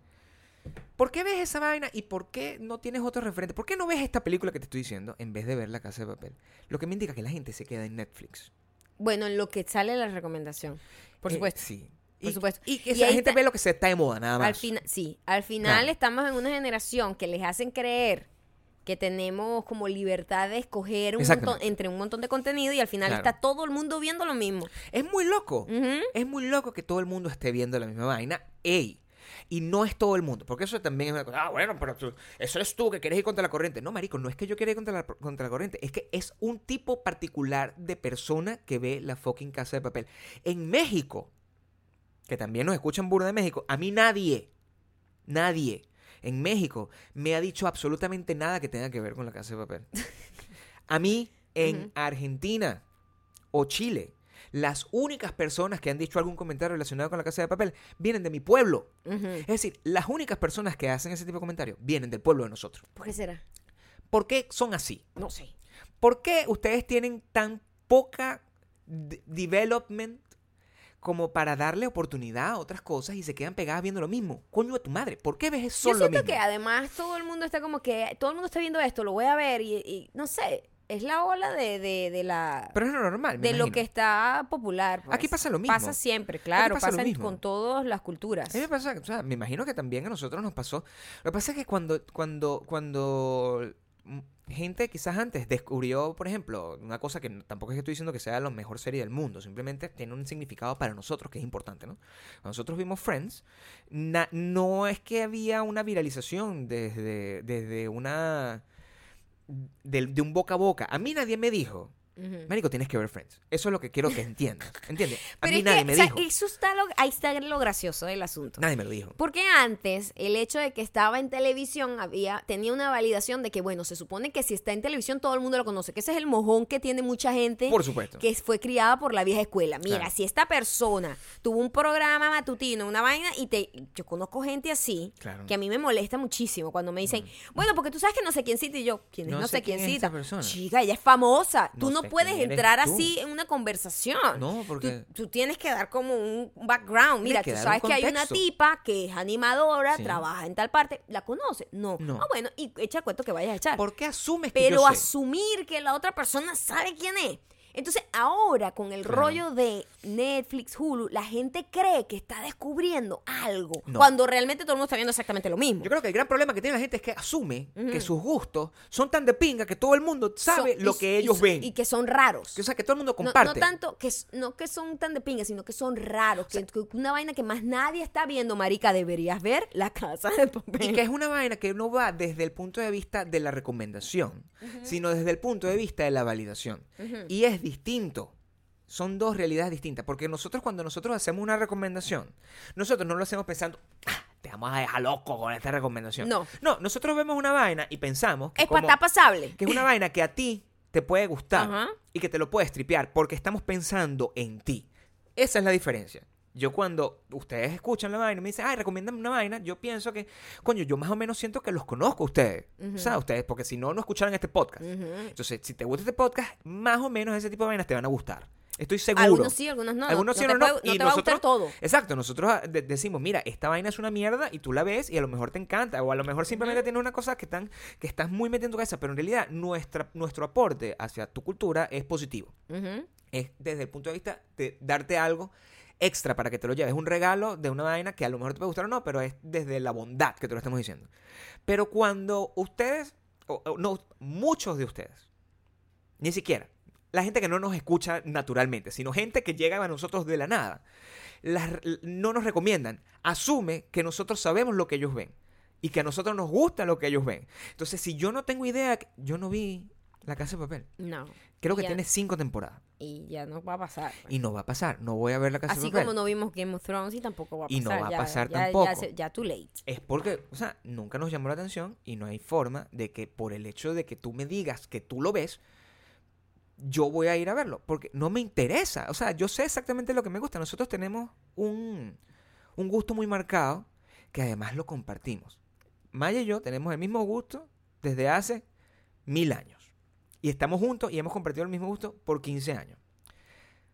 ¿por qué ves esa vaina y por qué no tienes otro referente? ¿Por qué no ves esta película que te estoy diciendo en vez de ver La Casa de Papel? Lo que me indica que la gente se queda en Netflix. Bueno, en lo que sale la recomendación. Por Eh, supuesto. sí. Por y, supuesto. Y que Y ahí gente está- ve lo que se está de moda, nada más. Al final, sí, al final estamos en una generación que les hacen creer que tenemos como libertad de escoger un montón, entre un montón de contenido y al final Claro. está todo el mundo viendo lo mismo. Es muy loco. Es muy loco que todo el mundo esté viendo la misma vaina. Ey. Y no es todo el mundo, porque eso también es una cosa. Ah, bueno, pero tú- eso eres tú que quieres ir contra la corriente. No, marico, no es que yo quiera ir contra la, contra la corriente, es que es un tipo particular de persona que ve la fucking casa de papel. En México, que también nos escuchan burda de México, a mí nadie, nadie en México me ha dicho absolutamente nada que tenga que ver con la casa de papel. A mí, en. Argentina o Chile, las únicas personas que han dicho algún comentario relacionado con la casa de papel vienen de mi pueblo. Es decir, las únicas personas que hacen ese tipo de comentarios vienen del pueblo de nosotros. ¿Por qué será? ¿Por qué son así? No sé. ¿Por qué ustedes tienen tan poca de- development como para darle oportunidad a otras cosas y se quedan pegadas viendo lo mismo? Coño de tu madre, ¿por qué ves Yo solo lo siento mismo? que además todo el mundo está como que, todo el mundo está viendo esto, lo voy a ver y, y no sé, es la ola de, de, de la... Pero es lo normal, me de lo que está popular. pues. Aquí pasa lo mismo. Pasa siempre, claro, pasa pasa con todas las culturas. A mí me pasa, o sea, me imagino que también a nosotros nos pasó. Lo que pasa es que cuando, cuando, cuando gente quizás antes descubrió, por ejemplo, una cosa que tampoco es que estoy diciendo que sea la mejor serie del mundo, simplemente tiene un significado para nosotros que es importante, ¿no? Cuando nosotros vimos Friends, na- no es que había una viralización desde, desde una... De, de un boca a boca. A mí nadie me dijo, Ujú. Marico, tienes que ver Friends. Eso es lo que quiero que entiendas. <laughs> ¿Entiendes? A Pero mí nadie que, me o sea, dijo. eso está lo, ahí está lo gracioso del asunto. Nadie me lo dijo. Porque antes el hecho de que estaba en televisión había tenía una validación de que bueno, se supone que si está en televisión todo el mundo lo conoce, que ese es el mojón que tiene mucha gente Por supuesto. que fue criada por la vieja escuela. Mira, Claro. si esta persona tuvo un programa matutino, una vaina y te yo conozco gente así Claro. que a mí me molesta muchísimo cuando me dicen, "Bueno, porque tú sabes que no sé quién cita" y yo, "¿Quién es No no, sé quién quién es cita?" esa. Chica, ella es famosa. tú No no puedes entrar tú. así en una conversación. No, porque- Tú, tú tienes que dar como un background. Mira, tú sabes que hay una tipa que es animadora, Sí. trabaja en tal parte. ¿La conoce? No. No. Ah, bueno, y echa cuento que vayas a echar. ¿Por qué asumes que Pero yo sé? asumir que la otra persona sabe quién es. Entonces, ahora con el Claro. rollo de Netflix, Hulu, la gente cree que está descubriendo algo. No. Cuando realmente todo el mundo está viendo exactamente lo mismo. Yo creo que el gran problema que tiene la gente es que asume que sus gustos son tan de pinga que todo el mundo sabe Son- lo y- que ellos ven. Y que son raros. Que, o sea, que todo el mundo comparte. No, tanto que no que son tan de pinga, sino que son raros. que, que una vaina que más nadie está viendo, marica, deberías ver la casa de papel. Y que es una vaina que no va desde el punto de vista de la recomendación, sino desde el punto de vista de la validación. Y es distinto. Son dos realidades distintas. Porque nosotros, cuando nosotros hacemos una recomendación, nosotros no lo hacemos pensando, "Ah, te vamos a dejar loco con esta recomendación. No. No, nosotros vemos una vaina y pensamos que, es como- pasable. que es una vaina que a ti te puede gustar Ajá. y que te lo puedes tripear porque estamos pensando en ti. Esa es la diferencia. Yo cuando ustedes escuchan la vaina y me dicen, ay, recomiéndame una vaina, yo pienso que, coño, yo más o menos siento que los conozco a ustedes. O sea, ustedes, porque si no, no escucharan este podcast. Entonces, si te gusta este podcast, más o menos ese tipo de vainas te van a gustar. Estoy seguro. Algunos sí, algunos no. Algunos no, sí, no no, no. puede- no Y te va a gustar nosotros- todo. Exacto, nosotros ah, de- decimos, mira, esta vaina es una mierda y tú la ves y a lo mejor te encanta o a lo mejor simplemente tienes una cosa que, están, que estás muy metiendo en tu cabeza, pero en realidad nuestra, nuestro aporte hacia tu cultura es positivo. Es desde el punto de vista de darte algo extra para que te lo lleves. Un regalo de una vaina que a lo mejor te puede gustar o no, pero es desde la bondad que te lo estamos diciendo. Pero cuando ustedes, o- o no, muchos de ustedes, ni siquiera, la gente que no nos escucha naturalmente, sino gente que llega a nosotros de la nada, no nos recomiendan, asume que nosotros sabemos lo que ellos ven y que a nosotros nos gusta lo que ellos ven. Entonces, si yo no tengo idea, yo no vi La Casa de Papel. No. Creo que Ya. tiene cinco temporadas. Y ya no va a pasar. Y no va a pasar. No voy a ver La Casa Así de Papel. como no vimos Game of Thrones y tampoco va a pasar. Y no va a pasar ya- tampoco. Ya, ya too late. Es porque, o sea, nunca nos llamó la atención y no hay forma de que por el hecho de que tú me digas que tú lo ves, yo voy a ir a verlo. Porque no me interesa. O sea, yo sé exactamente lo que me gusta. Nosotros tenemos un, un gusto muy marcado que además lo compartimos. Maya y yo tenemos el mismo gusto desde hace mil años. Y estamos juntos y hemos compartido el mismo gusto por 15 años.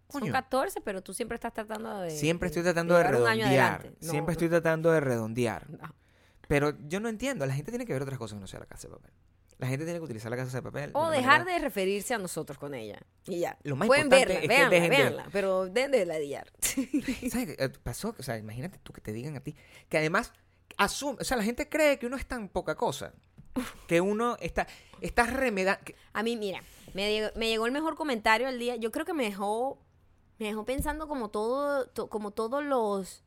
Son Coño, 14, pero tú siempre estás tratando de. siempre estoy tratando de redondear. No, Siempre no, estoy tratando de redondear. no. Pero yo no entiendo, la gente tiene que ver otras cosas que no sea la casa de papel. La gente tiene que utilizar la casa de papel. O dejar manera- de referirse a nosotros con ella. Y ya. Lo más Pueden importante verla, es que véanla, dejen de- pero den de ladillar. <laughs> ¿Sabes qué? Eh, pasó? O sea, imagínate tú que te digan a ti. Que además, asume, o sea, la gente cree que uno es tan poca cosa. Que uno está, está remedando. A mí, mira, me llegó, me llegó el mejor comentario al día. Yo creo que me dejó, me dejó pensando como todo, to- como todos los,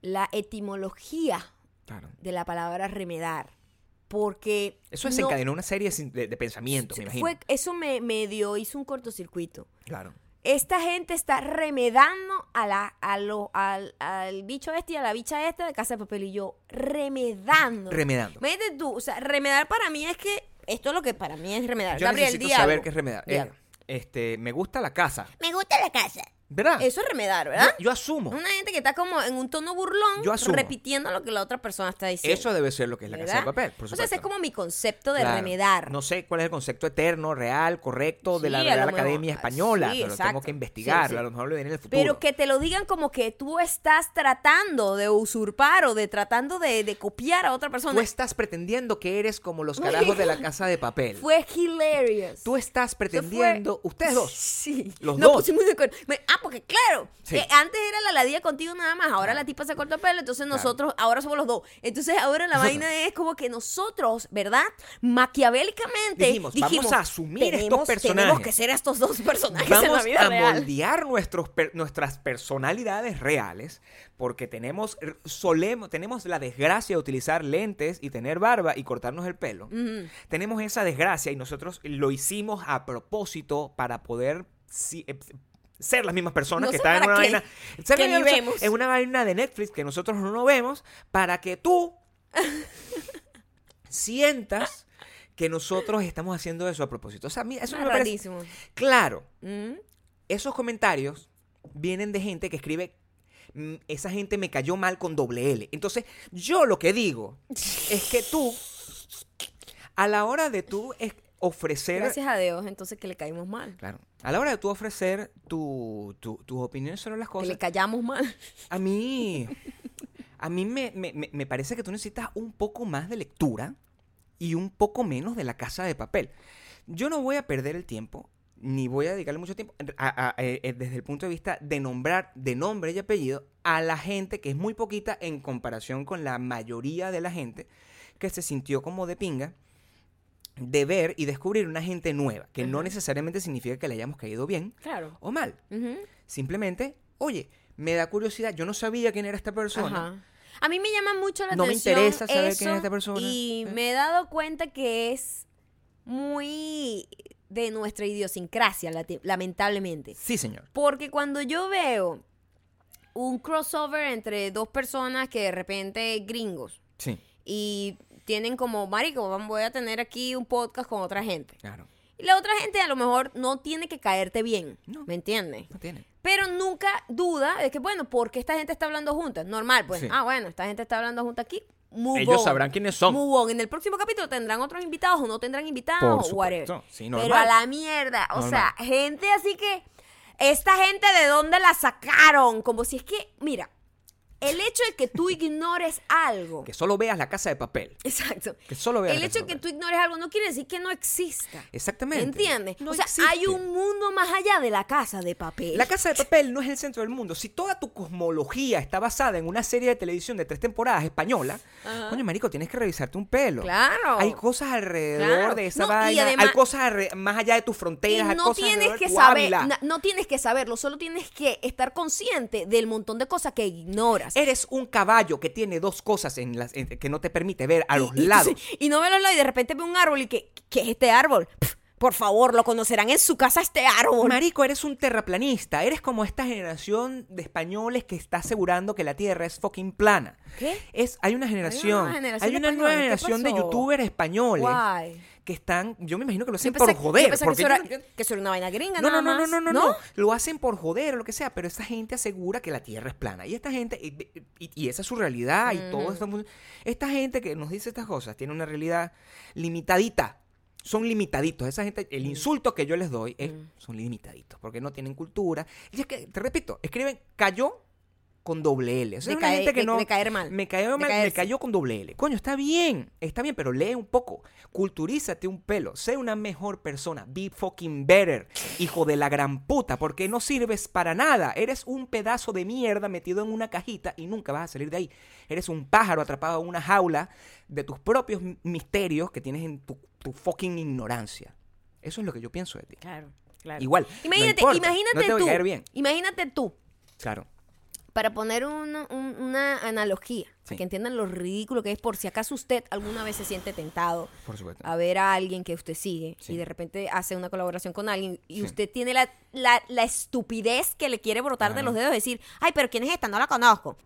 la etimología Claro. de la palabra remedar. Porque Eso no- desencadenó una serie de, de pensamientos, me imagino. fue, eso me, me dio, hizo un cortocircuito. Claro. Esta gente está remedando a la, a lo, al, al bicho este y a la bicha esta de Casa de Papel. Y yo, remedando. Remedando. Imagínate tú, o sea, remedar para mí es que, esto es lo que para mí es remedar. Yo Gabriel, necesito saber qué es remedar. Eh, este, me gusta la casa. Me gusta la casa. ¿Verdad? Eso es remedar, ¿verdad? Yo, yo asumo. Una gente que está como en un tono burlón, Yo asumo. repitiendo lo que la otra persona está diciendo. Eso debe ser lo que es la casa de papel, por O sea, supuesto. ese es como mi concepto de Claro. remedar. No sé cuál es el concepto eterno, real, correcto de Sí, la Real. Academia Española. Sí, pero tengo que investigarlo. Sí. A lo mejor lo viene en el futuro. Pero que te lo digan como que tú estás tratando de usurpar o de tratando de, de copiar a otra persona. Tú estás pretendiendo que eres como los carajos de la <laughs> casa de papel. Fue hilarious. Tú estás pretendiendo. fue- Ustedes dos. <laughs> Sí. Los Nos dos. pusimos de acuerdo. Me- ah, porque claro, Sí. eh, antes era la ladilla contigo nada más, ahora la tipa se corta el pelo, entonces Claro. nosotros, ahora somos los dos. Entonces ahora la vaina es como que nosotros, ¿verdad? Maquiavélicamente Dijimos, vamos a asumir estos tenemos- Tenemos personajes. que ser estos dos personajes en la Vamos vida a real. moldear nuestros per- nuestras personalidades reales porque tenemos solemos tenemos la desgracia de utilizar lentes y tener barba y cortarnos el pelo. Tenemos esa desgracia y nosotros lo hicimos a propósito para poder si- eh, ser las mismas personas No que están en una qué, vaina ser que ni vemos. en una vaina de Netflix que nosotros no vemos para que tú <laughs> sientas que nosotros estamos haciendo eso a propósito. O sea, a mí eso Ah, me parece claro Mm. esos comentarios vienen de gente que escribe "Mm, esa gente me cayó mal con doble L. Entonces, yo lo que digo es que tú, a la hora de tú ofrecer... Gracias a Dios, entonces que le caímos mal. Claro. A la hora de tú ofrecer tu, tu- tus opiniones sobre las Que cosas, le callamos mal. a mí, <laughs> a mí me, me- me- parece que tú necesitas un poco más de lectura y un poco menos de la casa de papel. Yo no voy a perder el tiempo, ni voy a dedicarle mucho tiempo a- a- eh, eh, desde el punto de vista de nombrar de nombre y apellido a la gente que es muy poquita en comparación con la mayoría de la gente que se sintió como de pinga de ver y descubrir una gente nueva, que no necesariamente significa que le hayamos caído bien Claro. o mal. Simplemente, oye, me da curiosidad, yo no sabía quién era esta persona. Ajá. A mí me llama mucho la No me atención. interesa saber quién es esta persona. Y Eh. me he dado cuenta que es muy de nuestra idiosincrasia, lamentablemente. Sí, señor. Porque cuando yo veo un crossover entre dos personas que de repente gringos Sí, y tienen como, marico, voy a tener aquí un podcast con otra gente. claro. Y la otra gente a lo mejor no tiene que caerte bien, No. ¿me entiendes? No tiene. Pero nunca duda de que, bueno, ¿por qué esta gente está hablando juntas? Normal, pues. Sí. Ah, bueno, esta gente está hablando juntas aquí. Move Ellos on. sabrán quiénes son. Move on. En el próximo capítulo tendrán otros invitados o no tendrán invitados Por o whatever. supuesto. Sí, Pero a la mierda. O Normal. sea, gente así que. Esta gente de dónde la sacaron. Como si es que, mira, el hecho de que tú ignores algo. Que solo veas la casa de papel. Exacto. Que solo veas El la hecho de que tú ignores algo no quiere decir que no exista. Exactamente. ¿Entiendes? No o sea, existe. hay un mundo más allá de la casa de papel. La casa de papel no es el centro del mundo. Si toda tu cosmología está basada en una serie de televisión de tres temporadas española, Ajá. coño, marico, tienes que revisarte un pelo. Claro. Hay cosas alrededor Claro. de esa No, vaina. además- hay cosas más allá de tus Y fronteras. hay no cosas tienes que saber, na- no tienes que saberlo, solo tienes que estar consciente del montón de cosas que ignoras. Eres un caballo que tiene dos cosas en las, en- que no te permite ver a los Y- lados. Y, no ve los lados y de repente ve un árbol y que, ¿qué es este árbol? Pff, Por favor, lo conocerán en su casa este árbol. Marico, eres un terraplanista. Eres como esta generación de españoles que está asegurando que la Tierra es fucking plana. ¿Qué? Es, hay una generación. Hay una nueva ¿qué generación de youtubers españoles Guay. Que están. Yo me imagino que lo hacen por joder. yo pensé que, eso era, no- que eso era una vaina gringa, no, no, nada no, no, más. no, no, no. Lo hacen por joder o lo que sea, pero esa gente asegura que la Tierra es plana. Y esta gente, y, y- y esa es su realidad, y todo esto. Esta gente que nos dice estas cosas tiene una realidad limitadita. Son limitaditos. Esa gente, el insulto que yo les doy es, son limitaditos, porque no tienen cultura. Y es que, te repito, escriben cayó con doble L. O sea, De caer- gente que de- no. de caer mal. Me cayó mal, me cayó con doble L. Coño, está bien, está bien, pero lee un poco. Culturízate un pelo. Sé una mejor persona. Be fucking better. Hijo de la gran puta, porque no sirves para nada. Eres un pedazo de mierda metido en una cajita y nunca vas a salir de ahí. Eres un pájaro atrapado en una jaula de tus propios misterios que tienes en tu, tu fucking ignorancia. Eso es lo que yo pienso de ti. Claro, claro. Igual. no Imagínate, importa, imagínate no te voy a tú. caer bien. Imagínate tú. Claro. Para poner una, un- una analogía, Sí. para que entiendan lo ridículo que es, por si acaso usted alguna vez se siente tentado Por a ver a alguien que usted sigue Sí. y de repente hace una colaboración con alguien y Sí. usted tiene la, la, la estupidez que le quiere brotar de los dedos, decir, ay, pero ¿quién es esta? No la conozco.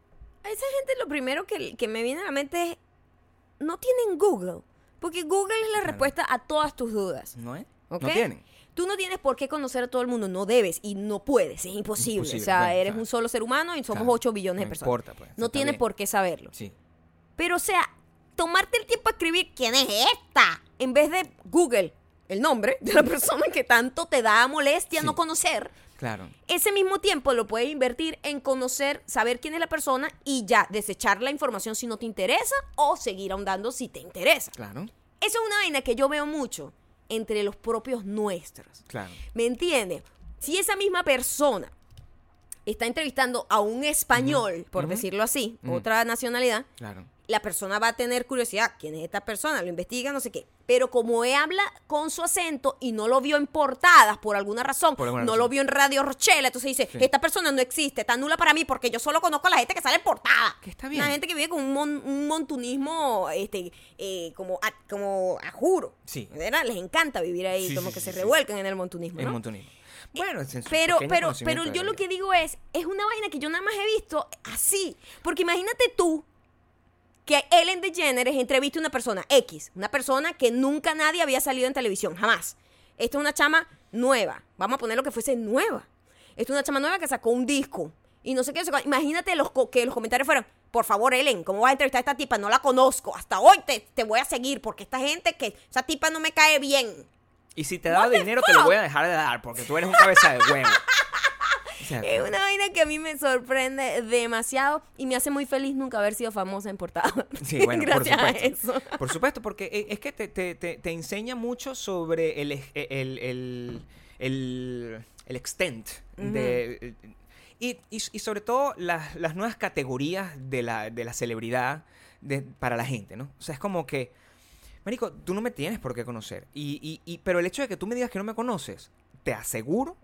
A esa gente lo primero que, que me viene a la mente es, no tienen Google, porque Google es la respuesta a todas tus dudas. ¿No es? No tienen. Tú no tienes por qué conocer a todo el mundo, no debes y no puedes, es imposible. Imposible, o sea, bueno, eres claro. un solo ser humano y somos Claro, 8 billones de no personas. importa, pues, no tienes bien. por qué saberlo. Sí. Pero, o sea, tomarte el tiempo a escribir quién es esta, en vez de Google, el nombre de la persona que tanto te da molestia Sí. no conocer, Claro. ese mismo tiempo lo puedes invertir en conocer, saber quién es la persona y ya desechar la información si no te interesa o seguir ahondando si te interesa. Claro. Eso es una vaina que yo veo mucho entre los propios nuestros. Claro. ¿Me entiendes? Si esa misma persona está entrevistando a un español, por decirlo así, otra nacionalidad, Claro. La persona va a tener curiosidad, ¿quién es esta persona? Lo investiga, no sé qué. Pero como él habla con su acento y no lo vio en portadas por alguna razón, Por alguna no razón. lo vio en Radio Rochela, entonces dice, Sí. esta persona no existe, está nula para mí porque yo solo conozco a la gente que sale en portada. Que está bien. Una gente que vive con un, mon- un montunismo este, eh, como, a, como a juro. Sí. ¿verdad? Les encanta vivir ahí, Sí, como sí, que se revuelcan en el montunismo. El ¿no? montonismo. Bueno, es en su Pero, pero, pero yo la lo que digo es, es una vaina que yo nada más he visto así. Porque imagínate tú que Ellen DeGeneres entrevista a una persona X, una persona que nunca nadie había salido en televisión, jamás. Esta es una chama nueva. Vamos a poner lo que fuese nueva. Esta es una chama nueva que sacó un disco. Y no sé qué. Imagínate los, que los comentarios fueron, por favor, Ellen, ¿cómo vas a entrevistar a esta tipa? No la conozco. Hasta hoy te, te voy a seguir porque esta gente que esa tipa no me cae bien. Y si te da dinero, te lo voy a dejar de dar porque tú eres un cabeza de huevo. <laughs> Es una vaina que a mí me sorprende demasiado y me hace muy feliz nunca haber sido famosa en portada. <laughs> Sí, <laughs> bueno, por supuesto. a eso. Por supuesto, porque e- es que te, te- te- te enseña mucho sobre el, ej- el, el, el, el extent de... Y, y- y sobre todo las, las nuevas categorías de la, de la celebridad de- para la gente, ¿no? O sea, es como que, Marico, tú no me tienes por qué conocer. Y, y- y- pero el hecho de que tú me digas que no me conoces, te aseguro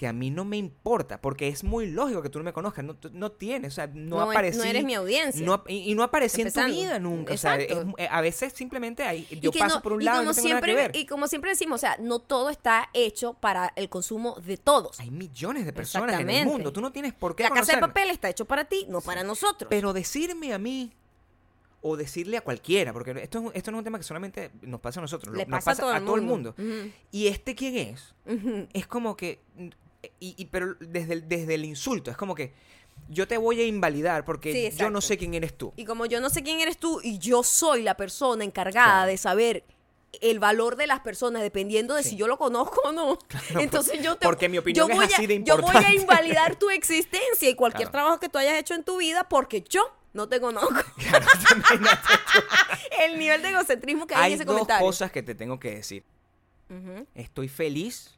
que a mí no me importa, porque es muy lógico que tú no me conozcas, no, no tienes, o sea, no, No, aparecí. no eres mi audiencia. no y, y no aparecí en tu Empezando. vida nunca. O sea, Exacto. es- a veces simplemente hay, Y yo paso no- por un y lado y como no tengo nada que siempre, ver. Y como siempre decimos, o sea, no todo está hecho para el consumo de todos. Hay millones de personas en el mundo. Tú no tienes por qué La casa de papel está hecho para ti, no para nosotros. Pero decirme a mí o decirle a cualquiera, porque esto, esto no es un tema que solamente nos pasa a nosotros, Le nos pasa a todo el todo el mundo. ¿Y este quién es? Es como que... Y, y- pero desde el, desde el insulto, es como que yo te voy a invalidar porque Sí, yo no sé quién eres tú. Y como yo no sé quién eres tú y yo soy la persona encargada Claro. de saber el valor de las personas dependiendo de Sí. si yo lo conozco o no. <laughs> <laughs> Entonces yo te porque mi opinión yo es voy a- así de Yo voy a importante. invalidar tu existencia y cualquier Claro. trabajo que tú hayas hecho en tu vida porque yo no te conozco. <laughs> Claro, el nivel de egocentrismo que hay, Hay en ese dos comentario. cosas que te tengo que decir. Estoy feliz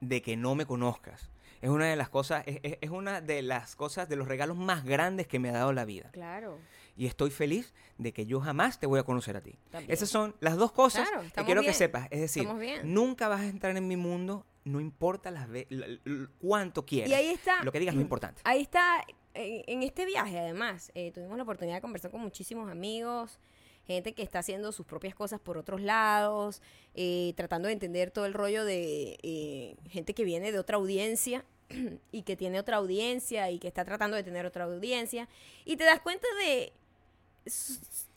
de que no me conozcas. Es una de las cosas, es, es- una de las cosas, de los regalos más grandes que me ha dado la vida. Claro. Y estoy feliz de que yo jamás te voy a conocer a ti. También. Esas son las dos cosas Claro, que quiero que sepas. Es decir, nunca vas a entrar en mi mundo, no importa las ve- l- l- cuánto quieras. Y ahí está. Lo que digas no es importante. Ahí está, en, en este viaje además, eh, tuvimos la oportunidad de conversar con muchísimos amigos gente que está haciendo sus propias cosas por otros lados, eh, tratando de entender todo el rollo de eh, gente que viene de otra audiencia <clears throat> y que tiene otra audiencia y que está tratando de tener otra audiencia. Y te das cuenta de...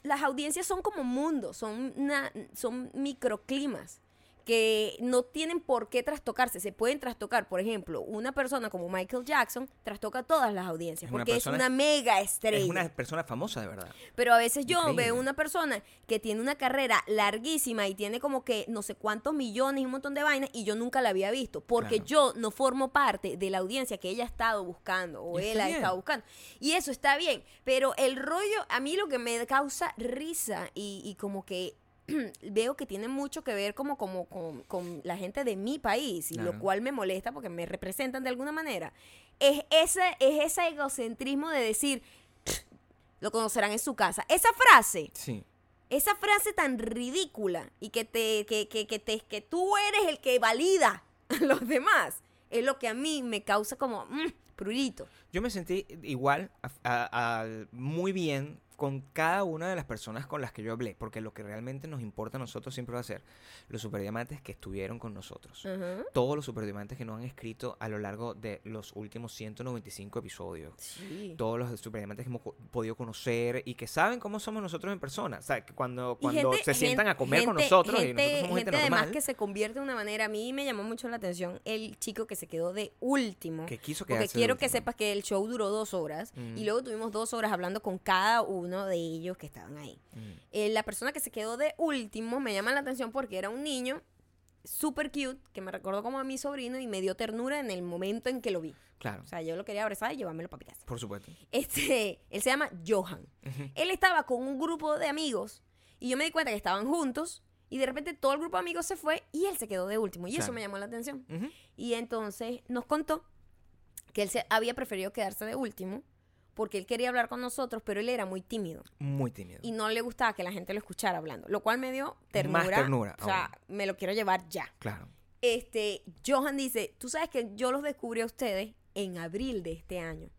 Las audiencias son como mundos, son, una- son microclimas que no tienen por qué trastocarse, se pueden trastocar. Por ejemplo, una persona como Michael Jackson trastoca todas las audiencias Es porque es una mega estrella. Es una persona famosa de verdad. Pero a veces yo Increíble. veo una persona que tiene una carrera larguísima y tiene como que no sé cuántos millones y un montón de vainas y yo nunca la había visto porque Claro. yo no formo parte de la audiencia que ella ha estado buscando o él ha bien. estado buscando. Y eso está bien, pero el rollo, a mí lo que me causa risa y, y como que <clears throat> veo que tiene mucho que ver como, como con, con la gente de mi país y lo cual me molesta porque me representan de alguna manera. Es ese, es ese egocentrismo de decir, lo conocerán en su casa. Esa frase, Sí. esa frase tan ridícula y que te, que, que, que te, que tú eres el que valida a los demás, es lo que a mí me causa como, mm, prurito. Yo me sentí igual, a- a- a- muy bien con cada una de las personas con las que yo hablé, porque lo que realmente nos importa a nosotros siempre va a ser los superdiamantes que estuvieron con nosotros. Ajá. Todos los superdiamantes que nos han escrito a lo largo de los últimos 195 episodios. Sí. Todos los superdiamantes que hemos podido conocer y que saben cómo somos nosotros en persona. O sea, que cuando, cuando gente- se sientan gen- a comer con gente- nosotros y gente- nosotros somos gente, además normal. que se convierte de una manera, a mí me llamó mucho la atención el chico que se quedó de último. que quiso Porque quedarse de quiero que sepas que el show duró dos horas Mm. y luego tuvimos dos horas hablando con cada uno de ellos que estaban ahí. Mm. Eh, la persona que se quedó de último me llama la atención porque era un niño super cute que me recordó como a mi sobrino y me dio ternura en el momento en que lo vi. Claro, O sea, yo lo quería abrazar y llevármelo para mi casa. por supuesto. Este, él se llama Johan. Él estaba con un grupo de amigos y yo me di cuenta que estaban juntos y de repente todo el grupo de amigos se fue y él se quedó de último y eso me llamó la atención. Y entonces nos contó que él se había preferido quedarse de último porque él quería hablar con nosotros, pero él era muy tímido Muy tímido. y no le gustaba que la gente lo escuchara hablando, lo cual me dio ternura. Más ternura, O sea, me lo quiero llevar ya. Claro. Este, Johan dice, tú sabes que yo los descubrí a ustedes en abril de este año.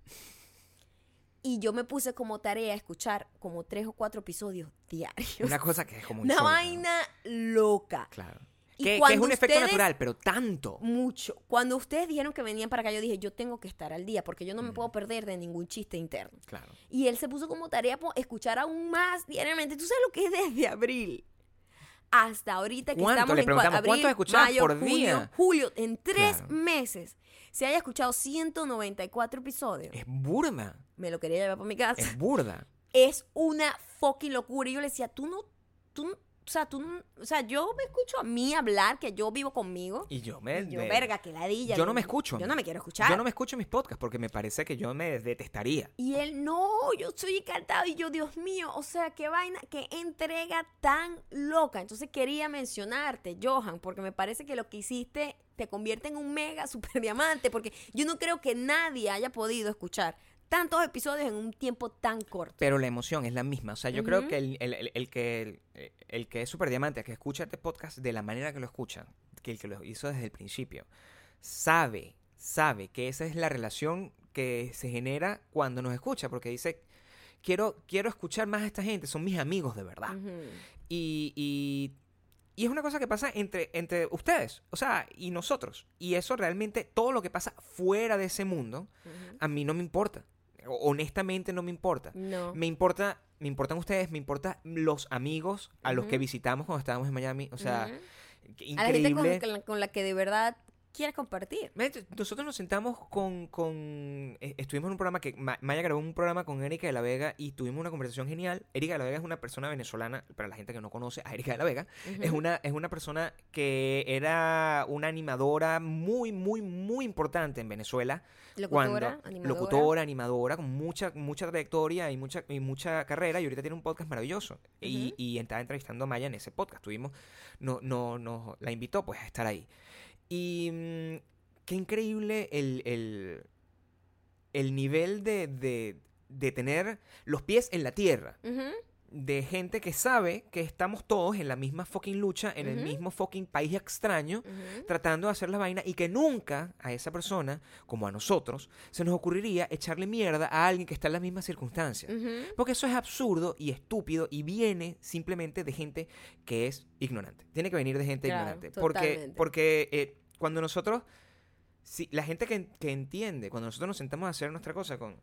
Y yo me puse como tarea escuchar como tres o cuatro episodios diarios. Una cosa que es como Una vaina loca. Claro. Y Que, que es un efecto ustedes- natural, pero tanto. Mucho. Cuando ustedes dijeron que venían para acá, yo dije, yo tengo que estar al día porque yo no me Mm. puedo perder de ningún chiste interno. Claro. Y él se puso como tarea po- escuchar aún más diariamente. ¿Tú sabes lo que es desde abril? Hasta ahorita que estamos Le en preguntamos, abril, ¿cuánto escuchabas mayo, por junio, día? julio, en tres Claro. meses se haya escuchado 194 episodios. Es burda. Me lo quería llevar para mi casa. Es burda. Es una fucking locura. Y yo le decía, tú no, tú no- o sea, tú o sea, yo me escucho a mí hablar, que yo vivo conmigo. Y yo me. Y yo, me- verga, que ladilla. yo no me escucho. Yo no me quiero escuchar. Yo no me escucho mis podcasts porque me parece que yo me detestaría. Y él, no, yo soy encantado. Y yo, Dios mío, o sea, qué vaina, qué entrega tan loca. Entonces quería mencionarte, Johan, porque me parece que lo que hiciste te convierte en un mega <laughs> super diamante. Porque yo no creo que nadie haya podido escuchar tantos episodios en un tiempo tan corto. Pero la emoción es la misma. O sea, yo creo Ujú. que el, el- el- el que el, que es super diamante, que escucha este podcast de la manera que lo escucha, que el que lo hizo desde el principio, sabe, sabe que esa es la relación que se genera cuando nos escucha, porque dice, quiero, quiero escuchar más a esta gente, son mis amigos de verdad. Ujú. Y, y, y es una cosa que pasa entre, entre ustedes, o sea, y nosotros. Y eso realmente, todo lo que pasa fuera de ese mundo, Ujú. a mí no me importa. Honestamente no me importa. No. Me importa, me importan ustedes, me importan los amigos a los que visitamos cuando estábamos en Miami. O sea, a la gente con la que de verdad quieres compartir. Nosotros nos sentamos con, con eh, estuvimos en un programa que Ma- Maya grabó un programa con Erika de la Vega y tuvimos una conversación genial. Erika de la Vega es una persona venezolana, para la gente que no conoce a Erika de la Vega, es una es una persona que era una animadora muy muy muy importante en Venezuela Locutora, cuando animadora. locutora, animadora, con mucha, mucha trayectoria y mucha, y mucha carrera, y ahorita tiene un podcast maravilloso. y, y estaba entrevistando a Maya en ese podcast. Tuvimos, no, no, no, la invitó pues a estar ahí. Y mm, qué increíble el, el, el nivel de, de, de tener los pies en la tierra. De gente que sabe que estamos todos en la misma fucking lucha, en el mismo fucking país extraño, tratando de hacer la vaina y que nunca a esa persona, como a nosotros, se nos ocurriría echarle mierda a alguien que está en las mismas circunstancias. Porque eso es absurdo y estúpido y viene simplemente de gente que es ignorante. Tiene que venir de gente Claro, ignorante. Porque, porque eh, cuando nosotros, si, la gente que, que entiende, cuando nosotros nos sentamos a hacer nuestra cosa con,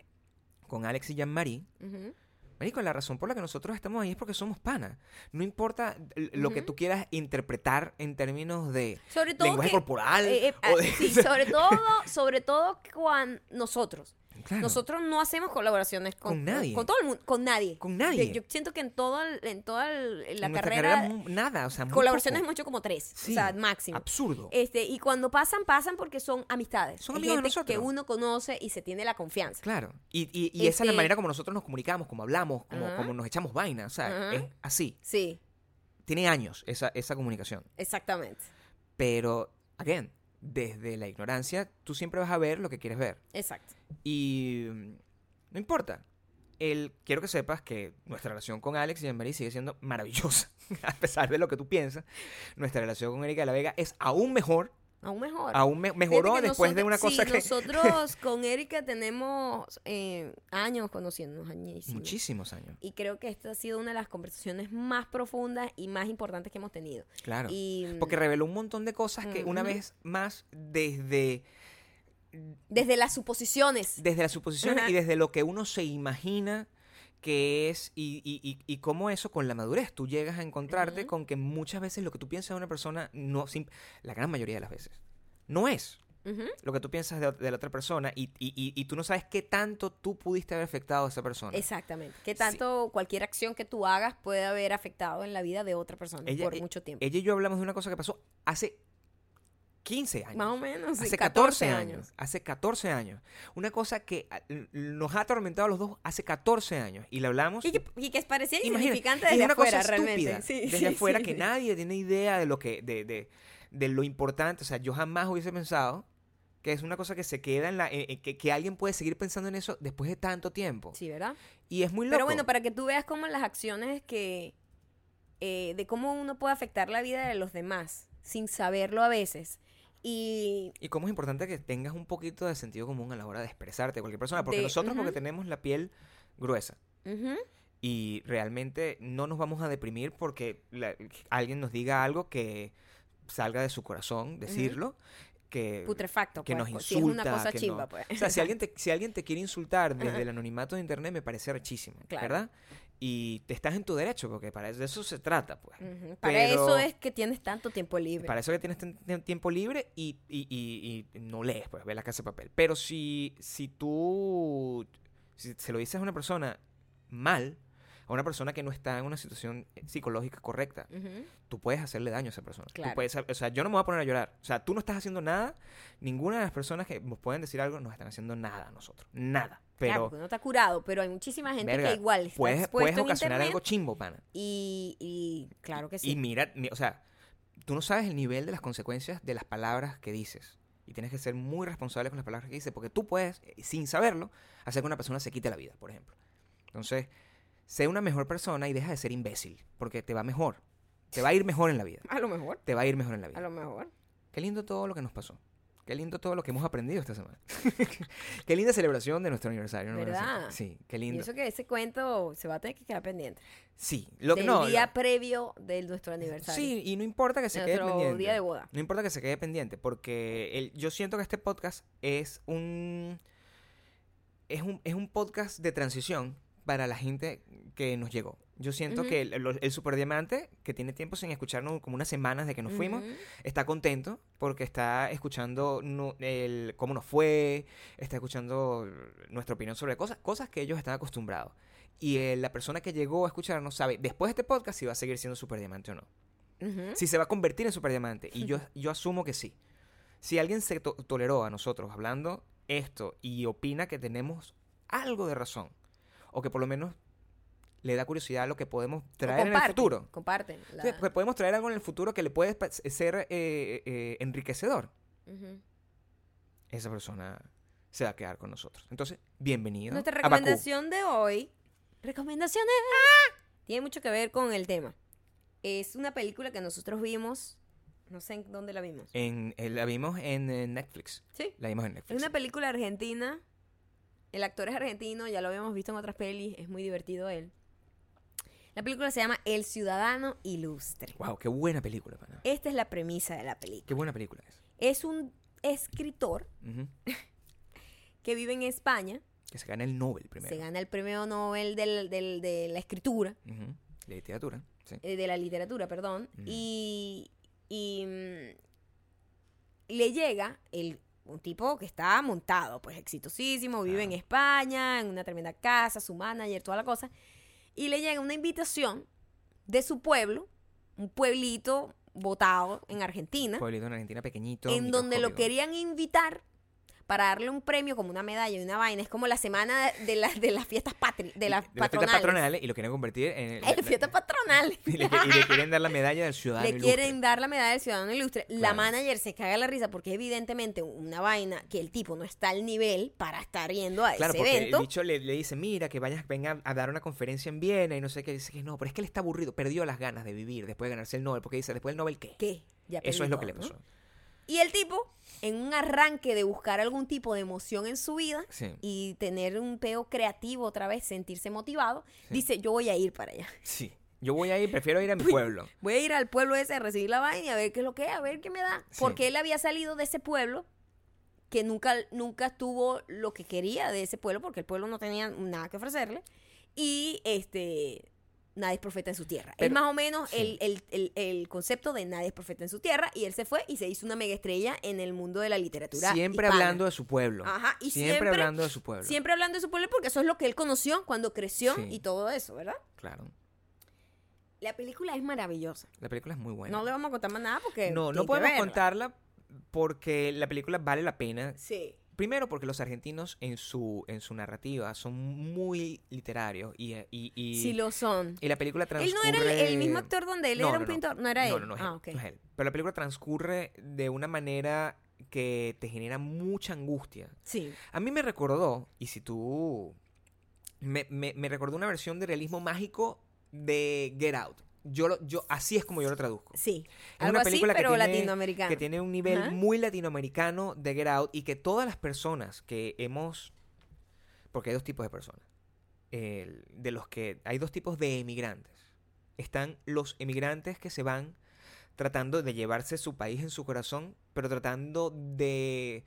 con Alex y Jean-Marie, Ujú. Marico, la razón por la que nosotros estamos ahí es porque somos panas. No importa lo que tú quieras interpretar en términos de Sobre todo lenguaje que- corporal. Eh, eh, o ah, de- sí, <laughs> sobre todo, sobre todo cuando nosotros. Claro. Nosotros no hacemos colaboraciones con, Con nadie. Con todo el mundo, con nadie. Con nadie. Yo siento que en toda, el- en toda el- la En carrera, mu- nada, o sea, muy colaboraciones poco. hemos hecho como tres, Sí, o sea, máximo. Absurdo. Este, y cuando pasan, pasan porque son amistades. Son amigos de gente nosotros. que uno conoce y se tiene la confianza. Claro. Y, y, y esa es la Este- manera como nosotros nos comunicamos, como hablamos, como, como nos echamos vaina. O sea, es así. Sí, Tiene años esa, esa comunicación. exactamente. Pero, again, desde la ignorancia, tú siempre vas a ver lo que quieres ver. Exacto. Y mm, no importa. El, quiero que sepas que nuestra relación con Alex y Jean-Marie sigue siendo maravillosa. <laughs> a pesar de lo que tú piensas, nuestra relación con Erika de la Vega es aún mejor. Aún mejor. Aún me- mejoró después de una cosa sí, que... nosotros <laughs> con Erika tenemos eh, años conociéndonos, añísimos. Muchísimos años. Y creo que esta ha sido una de las conversaciones más profundas y más importantes que hemos tenido. Claro. Y Porque reveló un montón de cosas que una vez más desde, desde las suposiciones. desde la suposición Ajá. y desde lo que uno se imagina que es y, y, y, y cómo eso con la madurez tú llegas a encontrarte con que muchas veces lo que tú piensas de una persona no sim- la gran mayoría de las veces no es lo que tú piensas de, de la otra persona y, y, y, y tú no sabes qué tanto tú pudiste haber afectado a esa persona. Exactamente. Que tanto cualquier acción que tú hagas puede haber afectado en la vida de otra persona Ella- por e- mucho tiempo. Ella y yo hablamos de una cosa que pasó hace 15 años. Más o menos. sí, Hace 14 años. Hace 14 años. Una cosa que ah, nos ha atormentado a los dos hace 14 años. Y le hablamos. Y que, y que parecía insignificante es desde una afuera, cosa realmente. Sí, desde sí, afuera que nadie tiene idea de lo que. De, de, de lo importante. O sea, yo jamás hubiese pensado que es una cosa que se queda en la. eh, eh, que, que alguien puede seguir pensando en eso después de tanto tiempo. Sí, ¿verdad? Y es muy loco. Pero bueno, para que tú veas cómo las acciones que... eh, de cómo uno puede afectar la vida de los demás sin saberlo a veces. Y Y cómo es importante que tengas un poquito de sentido común a la hora de expresarte a cualquier persona. Porque De- nosotros, porque tenemos la piel gruesa. Y realmente no nos vamos a deprimir porque la- alguien nos diga algo que salga de su corazón, decirlo. Que, putrefacto. que pues, nos si es una insulta, cosa que chimba, no- pues. O sea, si alguien, te, si alguien te quiere insultar desde Ajá. el anonimato de internet, me parece rechísimo, Claro. ¿verdad? Y te estás en tu derecho, porque para de eso se trata, pues. Para Pero- eso es que tienes tanto tiempo libre. Para eso que tienes tiempo libre y, y- y- y no lees, pues, ves la casa de papel. Pero si, si tú si se lo dices a una persona mal, a una persona que no está en una situación psicológica correcta, Ujú, tú puedes hacerle daño a esa persona. Tú Claro. puedes- o sea, yo no me voy a poner a llorar. O sea, tú no estás haciendo nada. Ninguna de las personas que nos pueden decir algo nos están haciendo nada a nosotros. Nada. Claro, Pero, porque no está curado, pero hay muchísima gente verga, que igual está puedes, puedes ocasionar algo chimbo, pana. y, y claro que sí. Y mira, mi- o sea, tú no sabes el nivel de las consecuencias de las palabras que dices. Y tienes que ser muy responsable con las palabras que dices, porque tú puedes, eh, sin saberlo, hacer que una persona se quite la vida, por ejemplo. Entonces, sé una mejor persona y deja de ser imbécil, porque te va mejor. Te va a ir mejor en la vida. <laughs> a lo mejor, Te va a ir mejor en la a vida. lo mejor. Qué lindo todo lo que nos pasó. Qué lindo todo lo que hemos aprendido esta semana. <laughs> qué linda celebración de nuestro aniversario. ¿no? ¿Verdad? Sí, qué Y lindo. eso que ese cuento se va a tener que quedar pendiente. Sí, lo que del no. día lo- previo de nuestro aniversario. Sí, y no importa que se de quede pendiente. día de boda. No importa que se quede pendiente, porque el- yo siento que este podcast es un, es un es un podcast de transición para la gente que nos llegó. Yo siento que el, el, el superdiamante, que tiene tiempo sin escucharnos, como unas semanas de que nos fuimos, está contento porque está escuchando no- el, cómo nos fue, está escuchando nuestra opinión sobre cosas, cosas que ellos están acostumbrados. Y eh, la persona que llegó a escucharnos sabe después de este podcast si va a seguir siendo superdiamante o no si se va a convertir en superdiamante. Y yo, <laughs> yo asumo que sí. Si alguien se to- toleró a nosotros hablando esto y opina que tenemos algo de razón, o que por lo menos le da curiosidad a lo que podemos traer en el futuro. Comparte. la- Sí, pues podemos traer algo en el futuro que le puede ser eh, eh, enriquecedor. Esa persona se va a quedar con nosotros. Entonces, bienvenido. Nuestra a recomendación de hoy. Recomendaciones Tiene mucho que ver con el tema. Es una película que nosotros vimos, no sé en dónde la vimos. En, eh, la vimos en eh, Netflix. Sí. La vimos en Es Netflix. una película argentina. El actor es argentino, ya lo habíamos visto en otras pelis, es muy divertido él. La película se llama El Ciudadano Ilustre. Wow, qué buena película, pana. Esta es la premisa de la película. Qué buena película es. Es un escritor <laughs> que vive en España, Que se gana el Nobel primero. se gana el premio Nobel del- del- de la escritura, Ujú. De literatura. Sí. eh, de la literatura, perdón, y, y, mm, le llega el, un tipo que está montado, pues exitosísimo, vive en. España, en una tremenda casa, su manager, toda la cosa, y le llega una invitación de su pueblo, un pueblito botado en Argentina, Pueblito en Argentina pequeñito. en donde lo querían invitar para darle un premio como una medalla y una vaina. Es como la semana de, las de las fiestas patri de las de las patronales. patronales y lo quieren convertir en... el- En fiestas patronales. <laughs> y, le, y le <laughs> quieren dar la medalla del ciudadano Le ilustre. quieren dar la medalla del ciudadano ilustre. La manager se caga la risa porque evidentemente una vaina que el tipo no está al nivel para estar yendo a Claro, ese porque evento. el bicho le, le dice, mira, que vayas, venga a dar una conferencia en Viena y no sé qué. Dice que no, pero es que él está aburrido, perdió las ganas de vivir después de ganarse el Nobel, porque dice, después del Nobel, ¿qué? ¿Qué? Ya Eso es lo que le pasó. Y el tipo, en un arranque de buscar algún tipo de emoción en su vida Sí. y tener un peo creativo otra vez, sentirse motivado, Sí. dice, yo voy a ir para allá. <laughs> Sí. Yo voy a ir, prefiero ir a mi pueblo. Voy a ir al pueblo ese a recibir la vaina y a ver qué es lo que es, a ver qué me da. Sí. Porque él había salido de ese pueblo que nunca, nunca tuvo lo que quería de ese pueblo, porque el pueblo no tenía nada que ofrecerle. Y este nadie es profeta en su tierra. es más o menos sí. el, el- el- el concepto de nadie es profeta en su tierra. Y él se fue y se hizo una mega estrella en el mundo de la literatura. Siempre hispana. hablando de su pueblo. Ajá, y siempre, siempre- hablando de su pueblo. Siempre hablando de su pueblo porque eso es lo que él conoció cuando creció Sí. y todo eso, ¿verdad? Claro. La película es maravillosa. La película es muy buena. No le vamos a contar más nada porque. no, no podemos verla. contarla porque la película vale la pena. Sí. Primero porque los argentinos en su, en su narrativa son muy literarios y, y, y, Sí lo son. y la película Él transcurre... no era el, el mismo actor donde él No, era no, un no. pintor. No era él. No, no, no es, ah, él, ok. no es él. Pero la película transcurre de una manera que te genera mucha angustia. Sí. A mí me recordó, y si tú... Me, me, me recordó una versión de realismo mágico de Get Out. Yo, lo- yo, así es como yo lo traduzco. Sí. Es Algo una así, película que pero tiene- latinoamericano. Que tiene un nivel Ajá. muy latinoamericano de Get Out y que todas las personas que hemos... Porque hay dos tipos de personas. El- de los que... Hay dos tipos de emigrantes. Están los emigrantes que se van tratando de llevarse su país en su corazón, pero tratando de,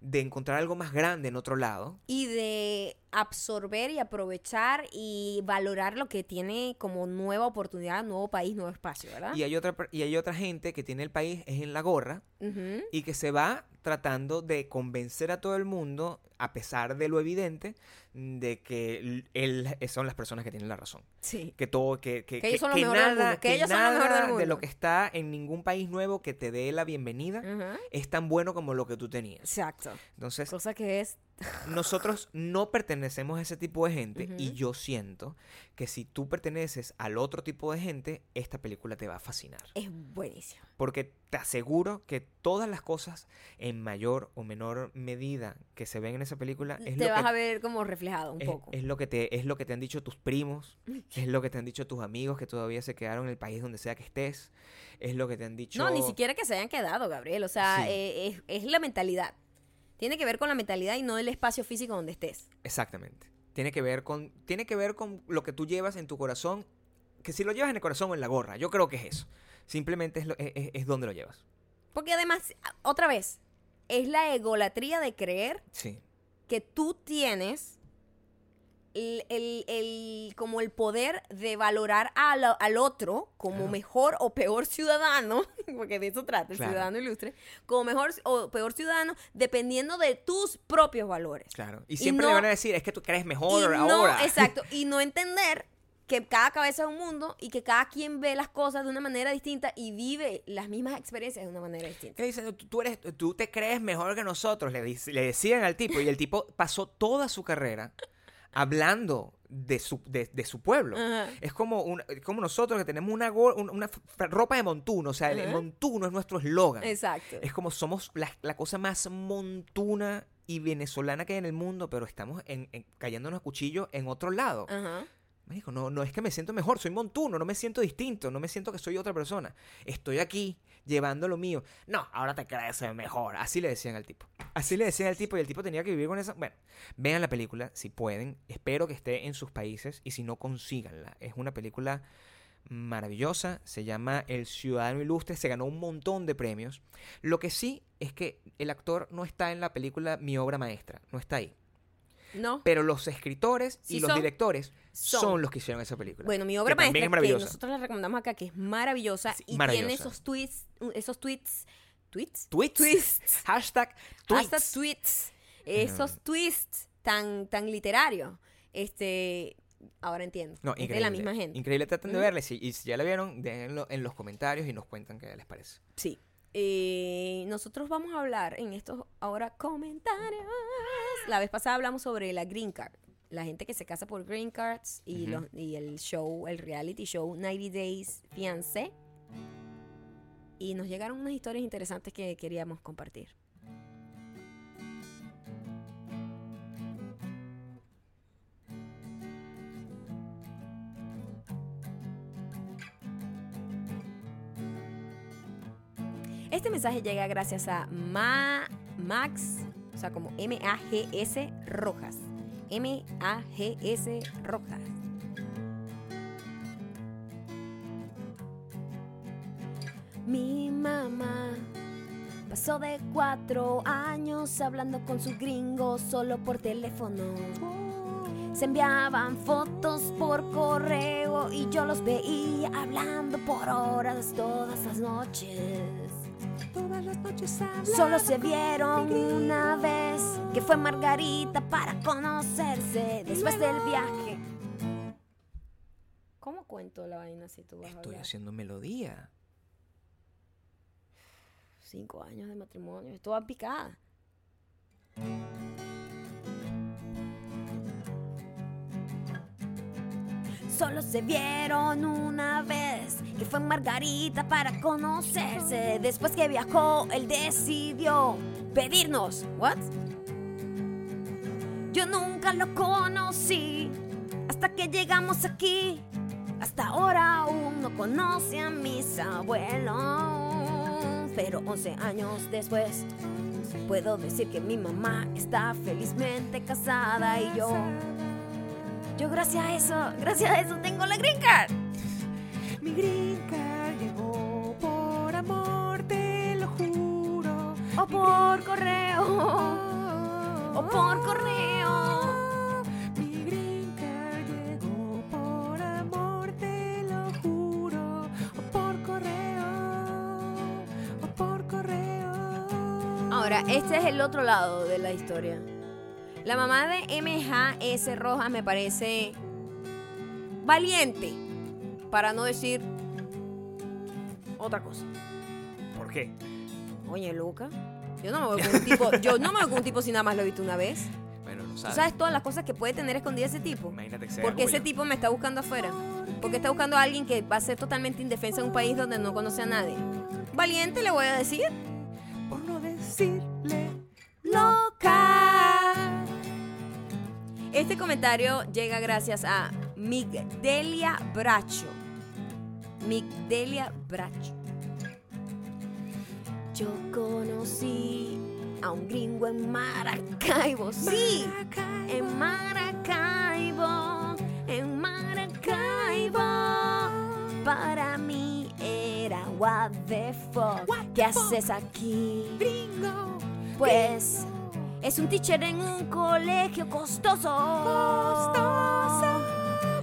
de encontrar algo más grande en otro lado. Y de absorber y aprovechar y valorar lo que tiene como nueva oportunidad, nuevo país, nuevo espacio, ¿verdad? Y hay, otra, y hay otra gente que tiene el país es en la gorra Ujú. y que se va tratando de convencer a todo el mundo, a pesar de lo evidente, de que él son las personas que tienen la razón. Sí. Que todo, que, que, Que ellos son lo mejor del nada, mundo, que ellos son lo mejor del nada de lo que está en ningún país nuevo que te dé la bienvenida Ajá. es tan bueno como lo que tú tenías. Exacto. Entonces, Cosa que es. Nosotros no pertenecemos a ese tipo de gente y yo siento que si tú perteneces al otro tipo de gente, esta película te va a fascinar. Es buenísimo. Porque te aseguro que todas las cosas en mayor o menor medida que se ven en esa película es, Te lo, vas que, a ver como reflejado un es, poco. es lo que te es lo que te han dicho tus primos, <laughs> es lo que te han dicho tus amigos que todavía se quedaron en el país donde sea que estés, es lo que te han dicho No, ni siquiera que se hayan quedado, Gabriel. O sea, Sí. eh, es, es la mentalidad. Tiene que ver con la mentalidad y no el espacio físico donde estés. Exactamente. Tiene que ver con tiene que ver con lo que tú llevas en tu corazón, que si lo llevas en el corazón o en la gorra, yo creo que es eso. Simplemente es, lo- es, es- es donde lo llevas. Porque además, otra vez, es la egolatría de creer Sí. que tú tienes el, el- el- como el poder de valorar al, al otro como Claro. mejor o peor ciudadano, <laughs> porque de eso trata el Claro. ciudadano ilustre, como mejor o peor ciudadano, dependiendo de tus propios valores. Claro. Y siempre no- le van a decir, es que tú crees Y mejor no, ahora. <laughs> exacto, y no entender que cada cabeza es un mundo y que cada quien ve las cosas de una manera distinta y vive las mismas experiencias de una manera distinta. ¿Qué dicen? Tú, eres, tú te crees mejor que nosotros, le, le decían al tipo. Y el tipo pasó toda su carrera hablando de su, de, de su pueblo. Es como, un- como nosotros que tenemos una, go- una ropa de montuno. O sea, el montuno es nuestro eslogan. Exacto. Es como somos la, la cosa más montuna y venezolana que hay en el mundo, pero estamos en, en- cayéndonos a cuchillo en otro lado. Ajá. Marico, no, no es que me siento mejor, soy montuno, no me siento distinto, no me siento que soy otra persona. Estoy aquí llevando lo mío. No, ahora te crees mejor. Así le decían al tipo. Así le decían al tipo y el tipo tenía que vivir con esa... Bueno, vean la película si pueden. Espero que esté en sus países y si no, consíganla. Es una película maravillosa, se llama El Ciudadano Ilustre, se ganó un montón de premios. Lo que sí es que el actor no está en la película Mi obra maestra, no está ahí. ¿No? Pero los escritores y los son. directores son. Son. los que hicieron esa película. Bueno, mi obra que maestra es que nosotros la recomendamos acá, que es maravillosa Sí, y maravillosa. tiene esos tweets, esos tweets, tweets, Tweets. Tweets. <laughs> Hashtag tweets. tweets, esos tweets tan, tan literarios. Este, ahora entiendo. No, es increíble. de la misma gente. Increíble, traten de verla. Y si, y si ya la vieron, déjenlo en los comentarios y nos cuentan qué les parece. Sí. Eh, nosotros vamos a hablar en estos ahora comentarios. La vez pasada hablamos sobre la green card. La gente que se casa por green cards y, los- y el show, el reality show 90 Days Fiancé. Y nos llegaron unas historias interesantes que queríamos compartir. Este mensaje llega gracias a Ma- Max, o sea, como M-A-G-S Rojas. M-A-G-S Rojas. Mi mamá pasó de cuatro años hablando con su gringo solo por teléfono. Se enviaban fotos por correo y yo los veía hablando por horas todas las noches. Todas las noches Solo se vieron una vez, que fue Margarita para conocerse después del viaje. ¿Cómo cuento la vaina si tú vas a Estoy haciendo melodía. Cinco años de matrimonio, estuvo picada. Solo se vieron una vez, que fue Margarita para conocerse. Después que viajó, él decidió pedirnos. ¿What? Yo nunca lo conocí hasta que llegamos aquí. Hasta ahora aún no conoce a mis abuelos. Pero 11 años después, puedo decir que mi mamá está felizmente casada y yo. Yo, gracias a eso, gracias a eso tengo la green card. Mi green card llegó por amor, te lo juro. O por correo. O por correo. Mi green card llegó por amor, te lo juro. O por correo. O por correo. Ahora, este es el otro lado de la historia. La mamá de MJS Rojas me parece valiente, para no decir otra cosa. ¿Por qué? Oye, Luca, yo no me voy con un tipo, yo no me voy con un tipo si nada más lo he visto una vez. Bueno, no ¿Tú sabes. sabes todas las cosas que puede tener escondidas ese tipo? Imagínate que sea Porque ese yo. tipo me está buscando afuera. Porque está buscando a alguien que va a ser totalmente indefensa en un país donde no conoce a nadie. Valiente le voy a decir. Por no decirle loca. Este comentario llega gracias a Migdelia Bracho. Migdelia Bracho. Yo conocí a un gringo en Maracaibo. Sí, en Maracaibo. En Maracaibo. Para mí era what the fuck. What ¿Qué fuck? haces aquí? gringo. Pues es un teacher en un colegio costoso. Costoso,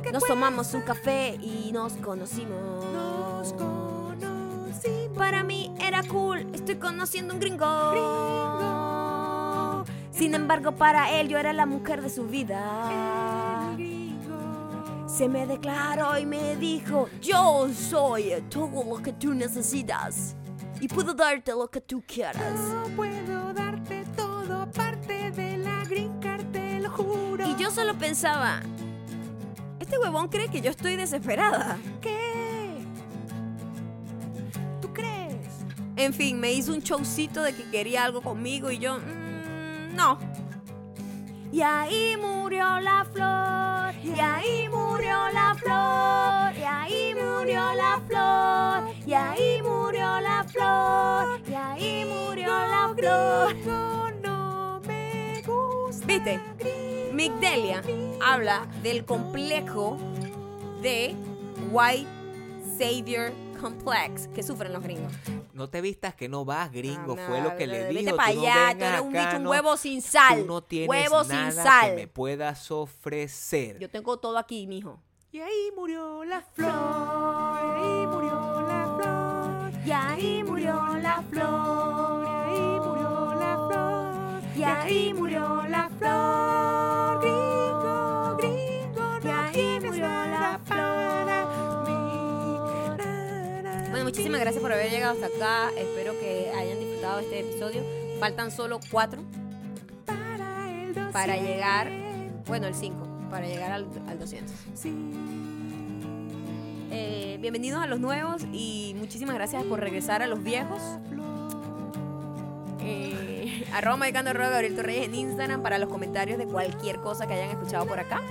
que Nos tomamos un café y nos conocimos. Nos conocimos. Para mí era cool, estoy conociendo un gringo. Gringo. Sin embargo, para él yo era la mujer de su vida. El gringo. Se me declaró y me dijo, yo soy todo lo que tú necesitas. Y puedo darte lo que tú quieras. No puedo yo solo pensaba, este huevón cree que yo estoy desesperada. ¿Qué? ¿Tú crees? En fin, me hizo un showcito de que quería algo conmigo y yo, "Mm, no. Y ahí murió la flor, y ahí murió la flor, y ahí murió la flor, y ahí murió la flor, y ahí murió la flor. Gringo no me gusta. ¿Viste? Migdelia habla del complejo de White Savior Complex que sufren los gringos. No te vistas que no vas, gringo. Ah, Fue lo que no, le vete dijo. pa' tú no allá, tú eres un bicho, un huevo sin sal. Tú no tienes Huevo sin nada sal. que me puedas ofrecer. Yo tengo todo aquí, mijo. Y ahí murió la Flor, gracias por haber llegado hasta acá. Espero que hayan disfrutado este episodio. Faltan solo cuatro Para el para 200. llegar, bueno, el 5, para llegar al, al 200. Sí. Eh, bienvenidos a los nuevos y muchísimas gracias por regresar a los viejos. Eh, <laughs> arroba Gabriel Torreyes en Instagram para los comentarios de cualquier cosa que hayan escuchado por acá.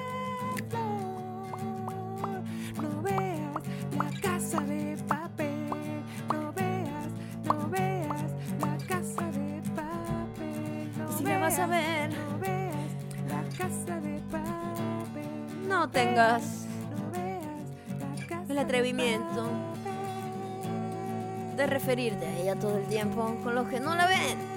No veas la casa de no tengas el atrevimiento de referirte a ella todo el tiempo con los que no la ven.